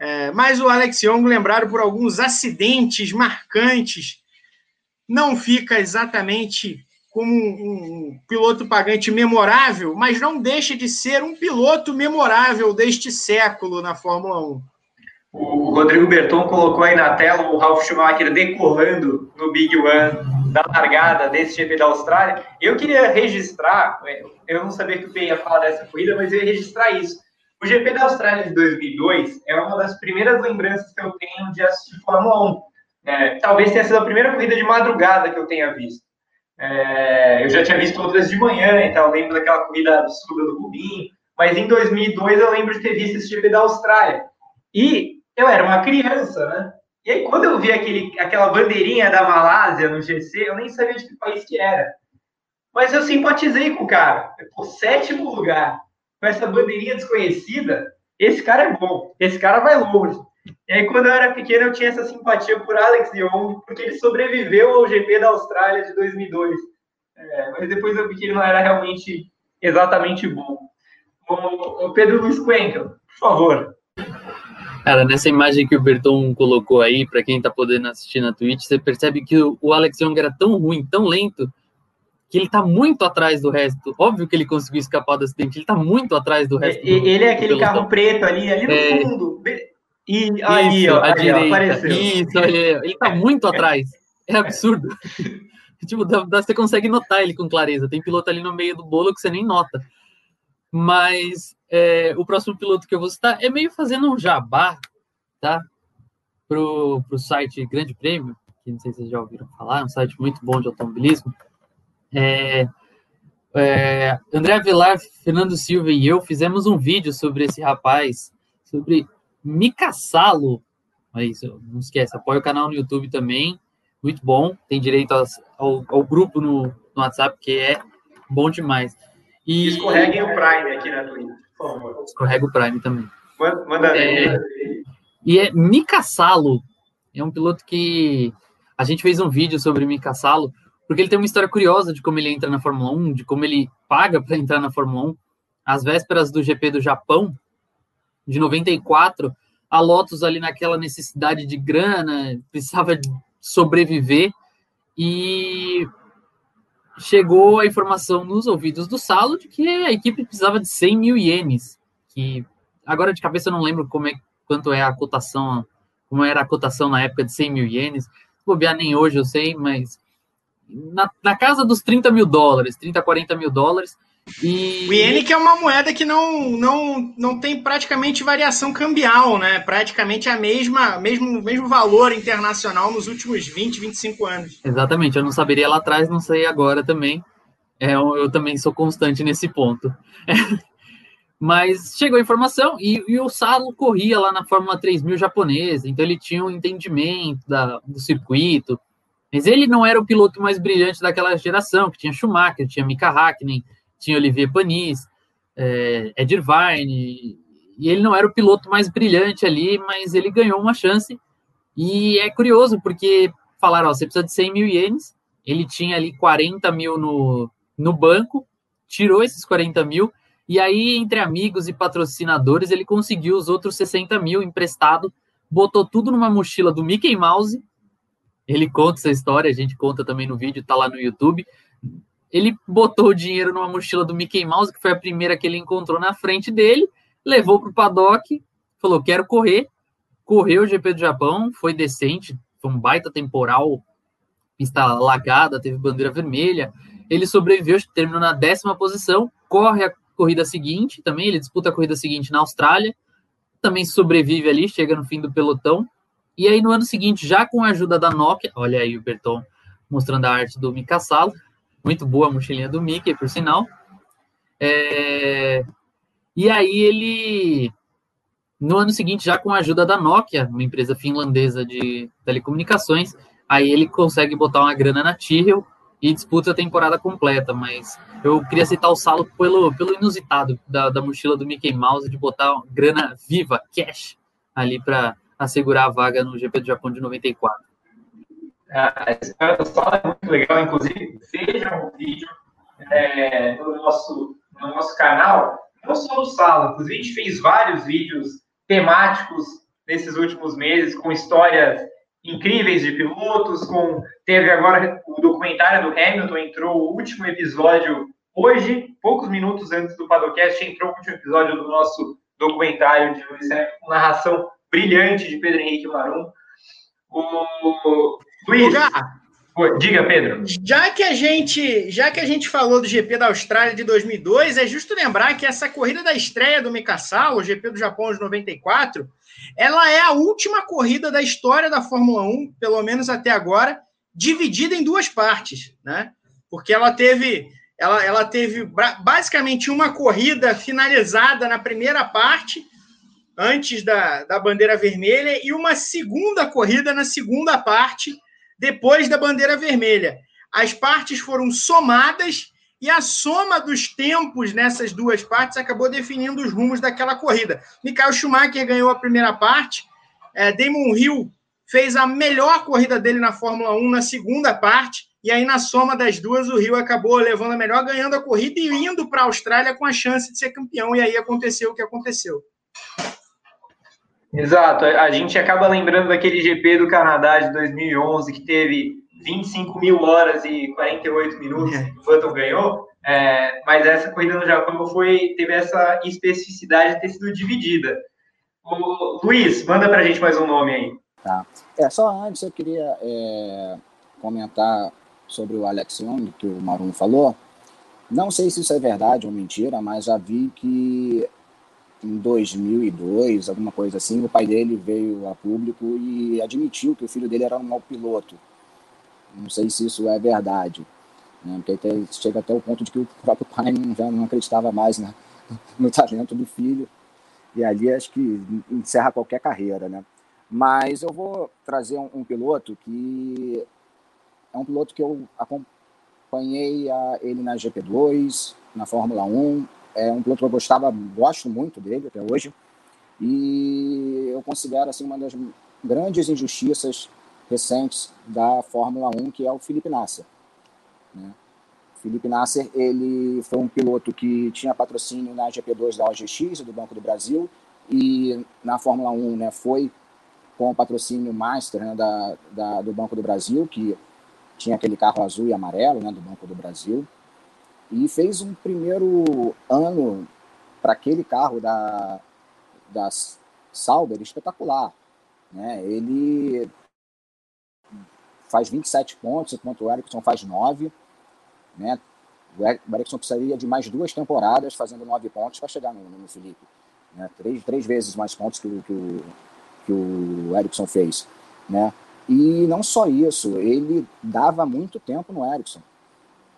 É, mas o Alex Young, lembrado por alguns acidentes marcantes, não fica exatamente como um, um, piloto pagante memorável, mas não deixa de ser um piloto memorável deste século na Fórmula 1. O Rodrigo Berton colocou aí na tela o Ralf Schumacher decolando no Big One da largada desse GP da Austrália. Eu queria registrar, eu não sabia que o Ben ia falar dessa corrida, mas eu ia registrar isso. O GP da Austrália de 2002 é uma das primeiras lembranças que eu tenho de assistir Fórmula 1. É, talvez tenha sido a primeira corrida de madrugada que eu tenha visto. É, eu já tinha visto outras de manhã, então eu lembro daquela corrida absurda do Rubinho, mas em 2002 eu lembro de ter visto esse GP da Austrália. E eu era uma criança, né? E aí, quando eu vi aquele, aquela bandeirinha da Malásia no GC, eu nem sabia de que país que era. Mas eu simpatizei com o cara. Por sétimo lugar, com essa bandeirinha desconhecida, esse cara é bom. Esse cara vai longe. E aí, quando eu era pequeno, eu tinha essa simpatia por Alex Young, porque ele sobreviveu ao GP da Austrália de 2002. É, mas depois eu vi que ele não era realmente exatamente bom. O, Pedro Luiz Cuenca, por favor. Cara, nessa imagem que o Berton colocou aí, para quem tá podendo assistir na Twitch, você percebe que o Alex Young era tão ruim, tão lento, que ele tá muito atrás do resto. Óbvio que ele conseguiu escapar do acidente, ele tá muito atrás do resto. Do, ele é aquele carro preto ali, ali no é... fundo. E aí, isso, ó, aí, direita, ó, apareceu. Isso, ele, ele tá muito atrás. É absurdo. tipo, dá, dá, você consegue notar ele com clareza. Tem piloto ali no meio do bolo que você nem nota. Mas é, o próximo piloto que eu vou citar é meio fazendo um jabá, tá? Pro, pro site Grande Prêmio, que não sei se vocês já ouviram falar, é um site muito bom de automobilismo. É, é, André Avelar, Fernando Silva e eu fizemos um vídeo sobre esse rapaz, sobre Mika Salo. Isso, não esquece, apoia o canal no YouTube também, muito bom. Tem direito ao, ao, grupo no, no WhatsApp, que é bom demais. E escorreguem o Prime aqui na Twitch. Escorrega o Prime também. Manda, manda é, E é Mika Salo. É um piloto que a gente fez um vídeo sobre Mika Salo, porque ele tem uma história curiosa de como ele entra na Fórmula 1, de como ele paga para entrar na Fórmula 1. Às vésperas do GP do Japão, de 94, a Lotus ali naquela necessidade de grana, precisava sobreviver e chegou a informação nos ouvidos do Salo de que a equipe precisava de 100 mil ienes, que agora de cabeça eu não lembro como é, quanto é a cotação, como era a cotação na época de 100 mil ienes, bobear nem hoje eu sei, mas na, na casa dos 30 mil dólares, 30, 40 mil dólares, e... O iene que é uma moeda que não, não, não tem praticamente variação cambial, né? Praticamente a mesma, mesmo, mesmo valor internacional nos últimos 20, 25 anos. Exatamente, eu não saberia lá atrás, não sei agora também. É, eu, eu também sou constante nesse ponto. É. Mas chegou a informação e, e, o Salo corria lá na Fórmula 3000 japonesa, então ele tinha um entendimento da, do circuito. Mas ele não era o piloto mais brilhante daquela geração, que tinha Schumacher, tinha Mika Hakkinen, tinha Olivier Panis, é, Ed Irvine, e ele não era o piloto mais brilhante ali, mas ele ganhou uma chance. E é curioso, porque falaram, ó, você precisa de 100 mil ienes, ele tinha ali 40 mil no, no banco, tirou esses 40 mil E aí, entre amigos e patrocinadores, ele conseguiu os outros 60 mil emprestado, botou tudo numa mochila do Mickey Mouse. Ele conta essa história, a gente conta também no vídeo, tá lá no YouTube. Ele botou o dinheiro numa mochila do Mickey Mouse, que foi a primeira que ele encontrou na frente dele, levou para o paddock, falou: Quero correr. Correu o GP do Japão, foi decente, foi um baita temporal, pista lagada, teve bandeira vermelha. Ele sobreviveu, terminou na décima posição, corre a corrida seguinte também, ele disputa a corrida seguinte na Austrália, também sobrevive ali, chega no fim do pelotão. E aí no ano seguinte, já com a ajuda da Nokia, olha aí o Berton mostrando a arte do Mika Salo, muito boa a mochilinha do Mickey, por sinal. É... E aí ele, no ano seguinte, já com a ajuda da Nokia, uma empresa finlandesa de telecomunicações, aí ele consegue botar uma grana na Tyrrell e disputa a temporada completa, mas eu queria citar o Salo pelo, pelo inusitado da, da mochila do Mickey Mouse de botar grana viva, cash, ali para assegurar a vaga no GP do Japão de 94. A história do Salo é muito legal, inclusive vejam o vídeo é, no, nosso, no nosso canal, não só do Salo, inclusive a gente fez vários vídeos temáticos nesses últimos meses, com histórias incríveis de pilotos, com teve agora o documentário do Hamilton, entrou o último episódio hoje, poucos minutos antes do Padocast, entrou o último episódio do nosso documentário de Luiz Hamilton, com narração brilhante de Pedro Henrique Marum. O Luiz, diga, Pedro. Já que a gente, já que a gente falou do GP da Austrália de 2002, é justo lembrar que essa corrida da estreia do Mika o GP do Japão de 94, ela é a última corrida da história da Fórmula 1, pelo menos até agora, dividida em duas partes, né? Porque ela teve, ela, ela teve basicamente uma corrida finalizada na primeira parte, antes da, da bandeira vermelha, e uma segunda corrida na segunda parte, depois da bandeira vermelha. As partes foram somadas e a soma dos tempos nessas duas partes acabou definindo os rumos daquela corrida. Michael Schumacher ganhou a primeira parte, é, Damon Hill fez a melhor corrida dele na Fórmula 1 na segunda parte, e aí na soma das duas o Hill acabou levando a melhor, ganhando a corrida e indo para a Austrália com a chance de ser campeão, e aí aconteceu o que aconteceu. Exato, a gente acaba lembrando daquele GP do Canadá de 2011 que teve 25 mil horas e 48 minutos é. o Button ganhou, é, mas essa corrida no Japão foi, teve essa especificidade de ter sido dividida. O, Luiz, manda para a gente mais um nome aí. Tá. É, só antes eu queria é, comentar sobre o Alex Young, que o Maruno falou. Não sei se isso é verdade ou mentira, mas já vi que em 2002, alguma coisa assim, o pai dele veio a público e admitiu que o filho dele era um mau piloto. Não sei se isso é verdade, né? porque até, chega até o ponto de que o próprio pai não, já não acreditava mais né? no talento do filho, e ali acho que encerra qualquer carreira. Né? Mas eu vou trazer um, um piloto que é um piloto que eu acompanhei a, ele na GP2, na Fórmula 1, é um piloto que eu gostava, gosto muito dele até hoje, e eu considero assim uma das grandes injustiças recentes da Fórmula 1, que é o Felipe Nasser. Né? Felipe Nasser ele foi um piloto que tinha patrocínio na GP2 da OGX, do Banco do Brasil, e na Fórmula 1 né, foi com o patrocínio Master né, da, da, do Banco do Brasil, que tinha aquele carro azul e amarelo né, do Banco do Brasil, e fez um primeiro ano para aquele carro da, da Sauber espetacular. Né? Ele faz 27 pontos, enquanto o Erickson faz 9. Né? O Erickson precisaria de mais duas temporadas fazendo 9 pontos para chegar no, no Felipe. Né? Três, três vezes mais pontos que o, que o, que o Erickson fez. Né? E não só isso, ele dava muito tempo no Erickson.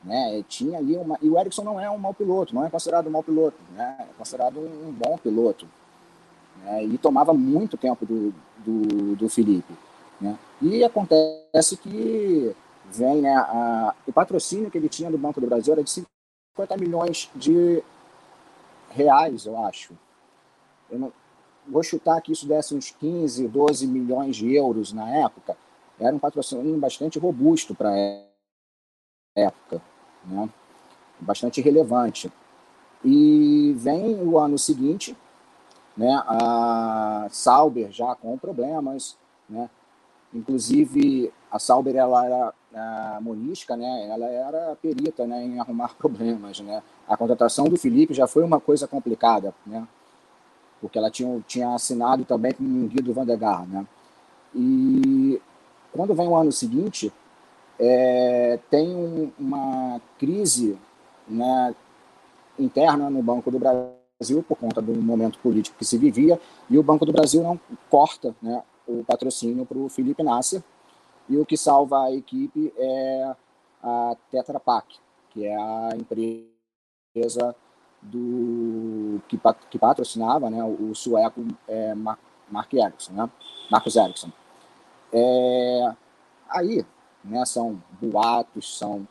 Né? Tinha ali uma... E o Erickson não é um mau piloto, não é considerado um mau piloto, né? é considerado um bom piloto. Né? E tomava muito tempo do, do, do Felipe. Né? E acontece que vem né, a, o patrocínio que ele tinha do Banco do Brasil era de 50 milhões de reais, eu acho. Eu não, vou chutar que isso desse uns 15, 12 milhões de euros na época. Era um patrocínio bastante robusto para a época, né? bastante relevante. E vem o ano seguinte, né, a Sauber já com problemas, né, inclusive a Sauber ela era a monística, né, ela era perita né, em arrumar problemas. Né. A contratação do Felipe já foi uma coisa complicada, né, porque ela tinha, tinha assinado também com o Guido Van der Gaar, né. E quando vem o ano seguinte, é, tem um, uma crise né, interna no Banco do Brasil por conta do momento político que se vivia e o Banco do Brasil não corta né, o patrocínio para o Felipe Nasser e o que salva a equipe é a Tetra Pak, que é a empresa do que, que patrocinava né, o sueco é, Mark Ericsson, né, Marcos Ericsson. É, aí, né, são boatos, são,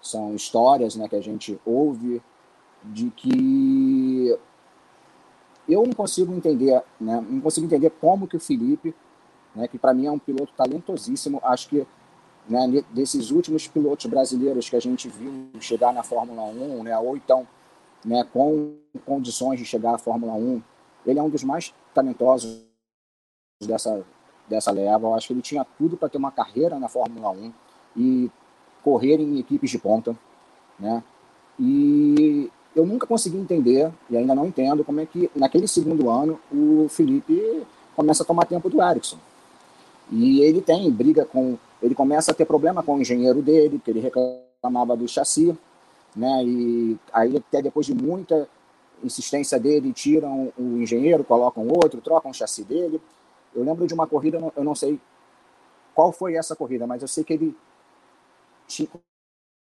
são histórias né, que a gente ouve de que eu não consigo entender, né, não consigo entender como que o Felipe, né, que para mim é um piloto talentosíssimo, acho que né, desses últimos pilotos brasileiros que a gente viu chegar na Fórmula 1, né, ou então né, com condições de chegar à Fórmula 1, ele é um dos mais talentosos dessa, dessa leva. Eu acho que ele tinha tudo para ter uma carreira na Fórmula 1 e correr em equipes de ponta, né? E eu nunca consegui entender, e ainda não entendo, como é que naquele segundo ano o Felipe começa a tomar tempo do Ericsson. E ele tem briga com. Ele começa a ter problema com o engenheiro dele, que ele reclamava do chassi, né? E aí, até depois de muita insistência dele, tiram o engenheiro, colocam outro, trocam o chassi dele. Eu lembro de uma corrida, eu não sei qual foi essa corrida, mas eu sei que ele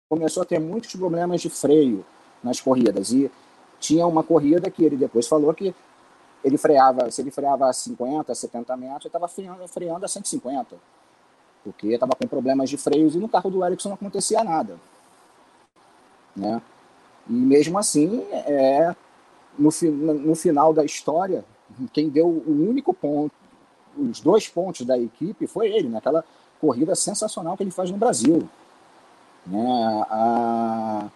começou a ter muitos problemas de freio nas corridas. E tinha uma corrida que ele depois falou que ele freava, se ele freava a 50, 70 metros, ele estava freando, freando a 150. Porque estava com problemas de freios e no carro do Ericsson não acontecia nada. Né? E mesmo assim, é, no, no final da história, quem deu o único ponto, os dois pontos da equipe foi ele, naquela corrida sensacional que ele faz no Brasil. Né? A...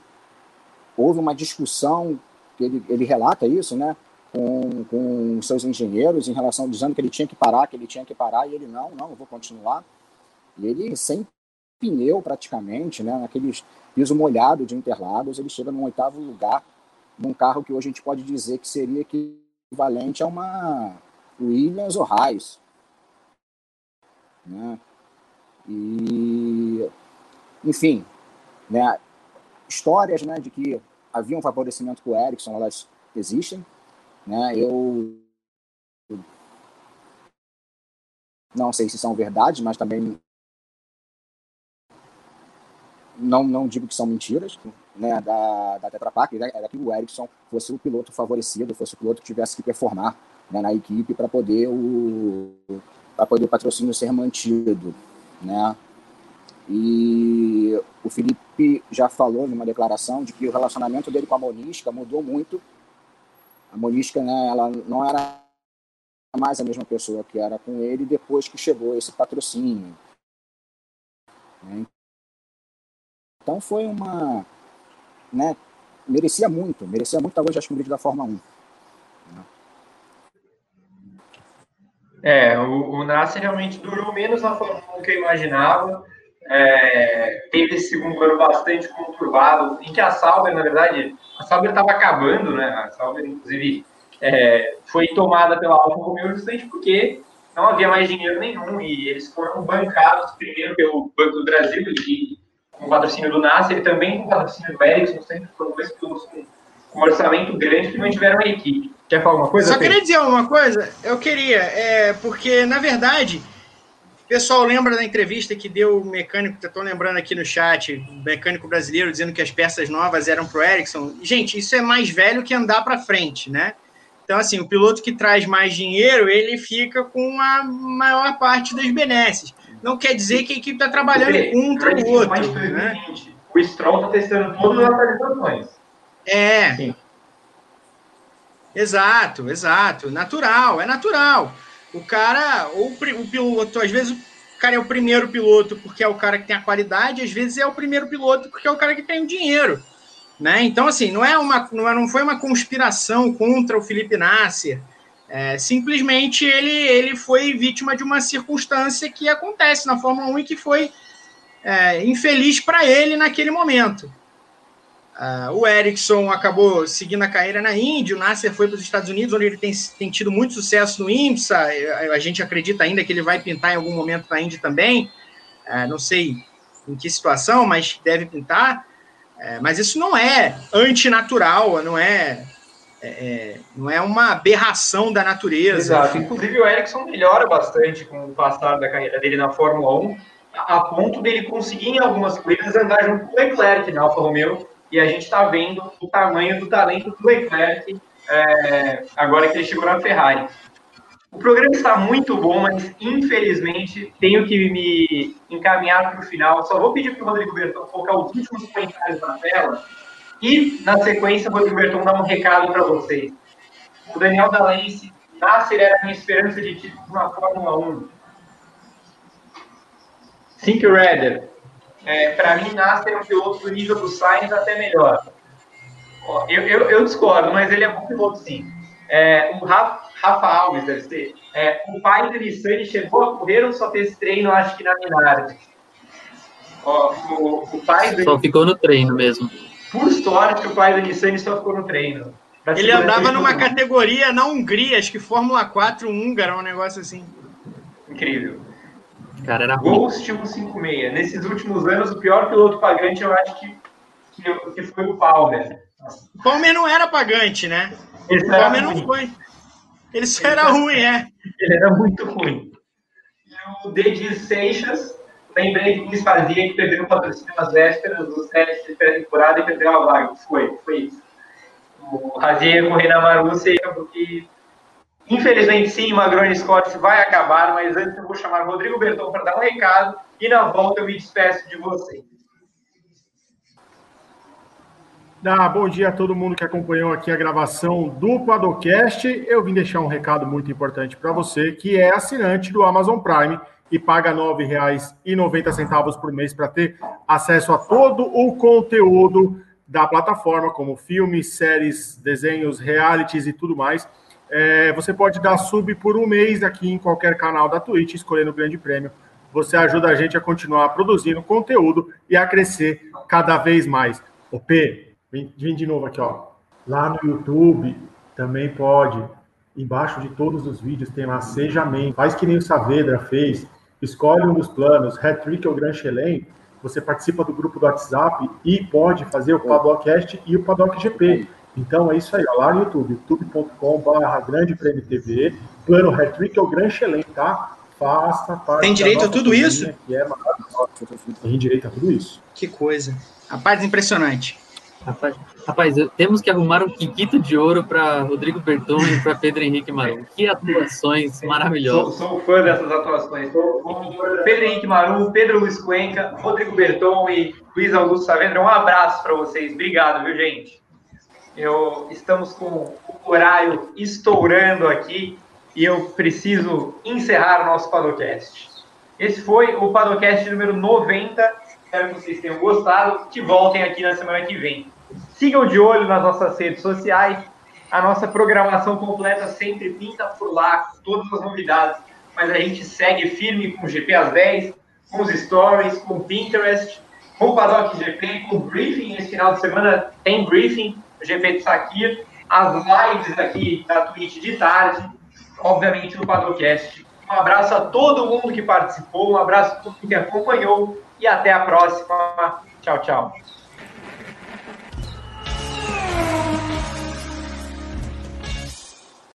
Houve uma discussão, ele, ele relata isso, né? com, com seus engenheiros em relação, dizendo que ele tinha que parar, que ele tinha que parar, e ele, não, não, eu vou continuar. E ele, sem pneu praticamente, né? naqueles piso molhado de Interlagos, ele chega no oitavo lugar num carro que hoje a gente pode dizer que seria equivalente a uma Williams ou Reis. Né? E, enfim, né, histórias né, de que havia um favorecimento com o Ericsson, elas existem. Né? Eu não sei se são verdades, mas também não, não digo que são mentiras, né, da, da Tetra Pak, né, era que o Ericsson fosse o piloto favorecido, fosse o piloto que tivesse que performar né, na equipe para poder o para poder o patrocínio ser mantido, né? E o Felipe já falou numa declaração de que o relacionamento dele com a Monisca mudou muito. A Monisca, né, ela não era mais a mesma pessoa que era com ele depois que chegou esse patrocínio. Né? Então foi uma, né, merecia muito, merecia muito talvez o grid da Fórmula 1. É, o, o Nasser realmente durou menos na Fórmula 1 que eu imaginava. É, teve esse segundo ano bastante conturbado, em que a Sauber, na verdade, a Sauber estava acabando, né? A Sauber, inclusive, é, foi tomada pela Alfa Romeo justamente porque não havia mais dinheiro nenhum e eles foram bancados primeiro pelo Banco do Brasil, e com o patrocínio do Nasser, e também com o patrocínio do Ericsson, sempre foram dois pilotos com um orçamento grande que mantiveram a equipe. Quer falar uma coisa? Só queria dizer uma coisa, eu queria, é, porque na verdade, o pessoal lembra da entrevista que deu o mecânico, estou lembrando aqui no chat, o mecânico brasileiro dizendo que as peças novas eram pro Ericsson. Gente, isso é mais velho que andar para frente, né? Então, assim, o piloto que traz mais dinheiro, ele fica com a maior parte das benesses. Não quer dizer que a equipe está trabalhando contra o outro. Né? O Stroll está testando todas as atualizações. É. Sim. Exato, exato. Natural, é natural. O cara, ou o piloto, às vezes o cara é o primeiro piloto porque é o cara que tem a qualidade, às vezes é o primeiro piloto porque é o cara que tem o dinheiro. Né? Então, assim, não, é uma, não, é, foi uma conspiração contra o Felipe Nasser. É, simplesmente ele, ele foi vítima de uma circunstância que acontece na Fórmula 1 e que foi é, infeliz para ele naquele momento. Uh, o Ericsson acabou seguindo a carreira na Indy, o Nasser foi para os Estados Unidos, onde ele tem, tem tido muito sucesso no IMSA. A, a, gente acredita ainda que ele vai pintar em algum momento na Indy também. Uh, não sei em que situação, mas deve pintar. Uh, mas isso não é antinatural, não é, é, não é uma aberração da natureza. Exato. Inclusive, o Ericsson melhora bastante com o passar da carreira dele na Fórmula 1, a ponto dele conseguir em algumas corridas andar junto com o Leclerc na Alfa Romeo e a gente está vendo o tamanho do talento do Leclerc é, agora que ele chegou na Ferrari. O programa está muito bom, mas infelizmente tenho que me encaminhar para o final. Só vou pedir para o Rodrigo Berton colocar os últimos comentários na tela e, na sequência, o Rodrigo Berton dar um recado para vocês. O Daniel Dalense, Nasser era a minha esperança de título na Fórmula 1. Think Redder, é, para mim, Nasser é um piloto do nível do Sainz até melhor. Ó, eu, eu, eu, discordo, mas ele é bom piloto sim. É, o Rafa, Rafa, Alves, deve ser. É, o pai do Nissan chegou a correr ou só fez treino, acho que na Minardi? Ó, o, o pai do... Só ficou no treino mesmo. Por sorte, o pai do Nissan só ficou no treino. Ele andava numa categoria na Hungria, acho que Fórmula 4 húngara, um negócio assim. Incrível. Cara, era Ghost 156. Nesses últimos anos, o pior piloto pagante eu acho que, que, que foi o Palmer. O Palmer não era pagante, né? Esse o Palmer não foi. Ele só era ruim, é. Ele era muito ruim. E o Dedi Seixas, lembrei que eles faziam que perderam o patrocínio nas vésperas dos testes de pré-temporada e perderam a vaga. Foi, foi isso. O Razier ia correr na Marúcia porque Infelizmente, sim, Magrone Scott vai acabar, mas antes eu vou chamar o Rodrigo Berton para dar um recado e na volta eu me despeço de vocês. Ah, bom dia a todo mundo que acompanhou aqui a gravação do Padocast. Eu vim deixar um recado muito importante para você, que é assinante do Amazon Prime e paga R$ 9,90 por mês para ter acesso a todo o conteúdo da plataforma, como filmes, séries, desenhos, realities e tudo mais. É, você pode dar sub por um mês aqui em qualquer canal da Twitch, escolhendo o Grande Prêmio. Você ajuda a gente a continuar produzindo conteúdo e a crescer cada vez mais. O P, vem, vem de novo aqui, ó. Lá no YouTube também pode. Embaixo de todos os vídeos tem lá Seja Membro. Faz que nem o Saavedra fez. Escolhe um dos planos, Hat-Trick ou Grand Chelem. Você participa do grupo do WhatsApp e pode fazer o Paddockcast e o Paddock GP. Então é isso aí, ó, lá no YouTube, youtube.com.br Grande Prêmio TV, plano Hattrick é o Gran Chelem, tá? Faça parte. Tem direito a tudo isso? Que é Tem direito a tudo isso. Que coisa. Rapaz, impressionante. Rapaz, rapaz, temos que arrumar um Kikito de ouro para Rodrigo Berton e para Pedro Henrique Maru. Que atuações maravilhosas. Sou, sou fã dessas atuações. Pedro Henrique Maru, Pedro Luiz Cuenca, Rodrigo Berton e Luiz Augusto Saavedra. Um abraço para vocês. Obrigado, viu, gente? Eu estamos com o horário estourando aqui e eu preciso encerrar o nosso Padocast. Esse foi o Padocast número 90. Espero que vocês tenham gostado. Que voltem aqui na semana que vem. Sigam de olho nas nossas redes sociais. A nossa programação completa sempre pinta por lá, todas as novidades. Mas a gente segue firme com o GP às 10, com os stories, com o Pinterest, com o Paddock GP, com o briefing. Esse final de semana tem briefing GP de Sakir, as lives aqui da Twitch de tarde, obviamente no Padocast. Um abraço a todo mundo que participou, um abraço a todo mundo que acompanhou e até a próxima. Tchau, tchau.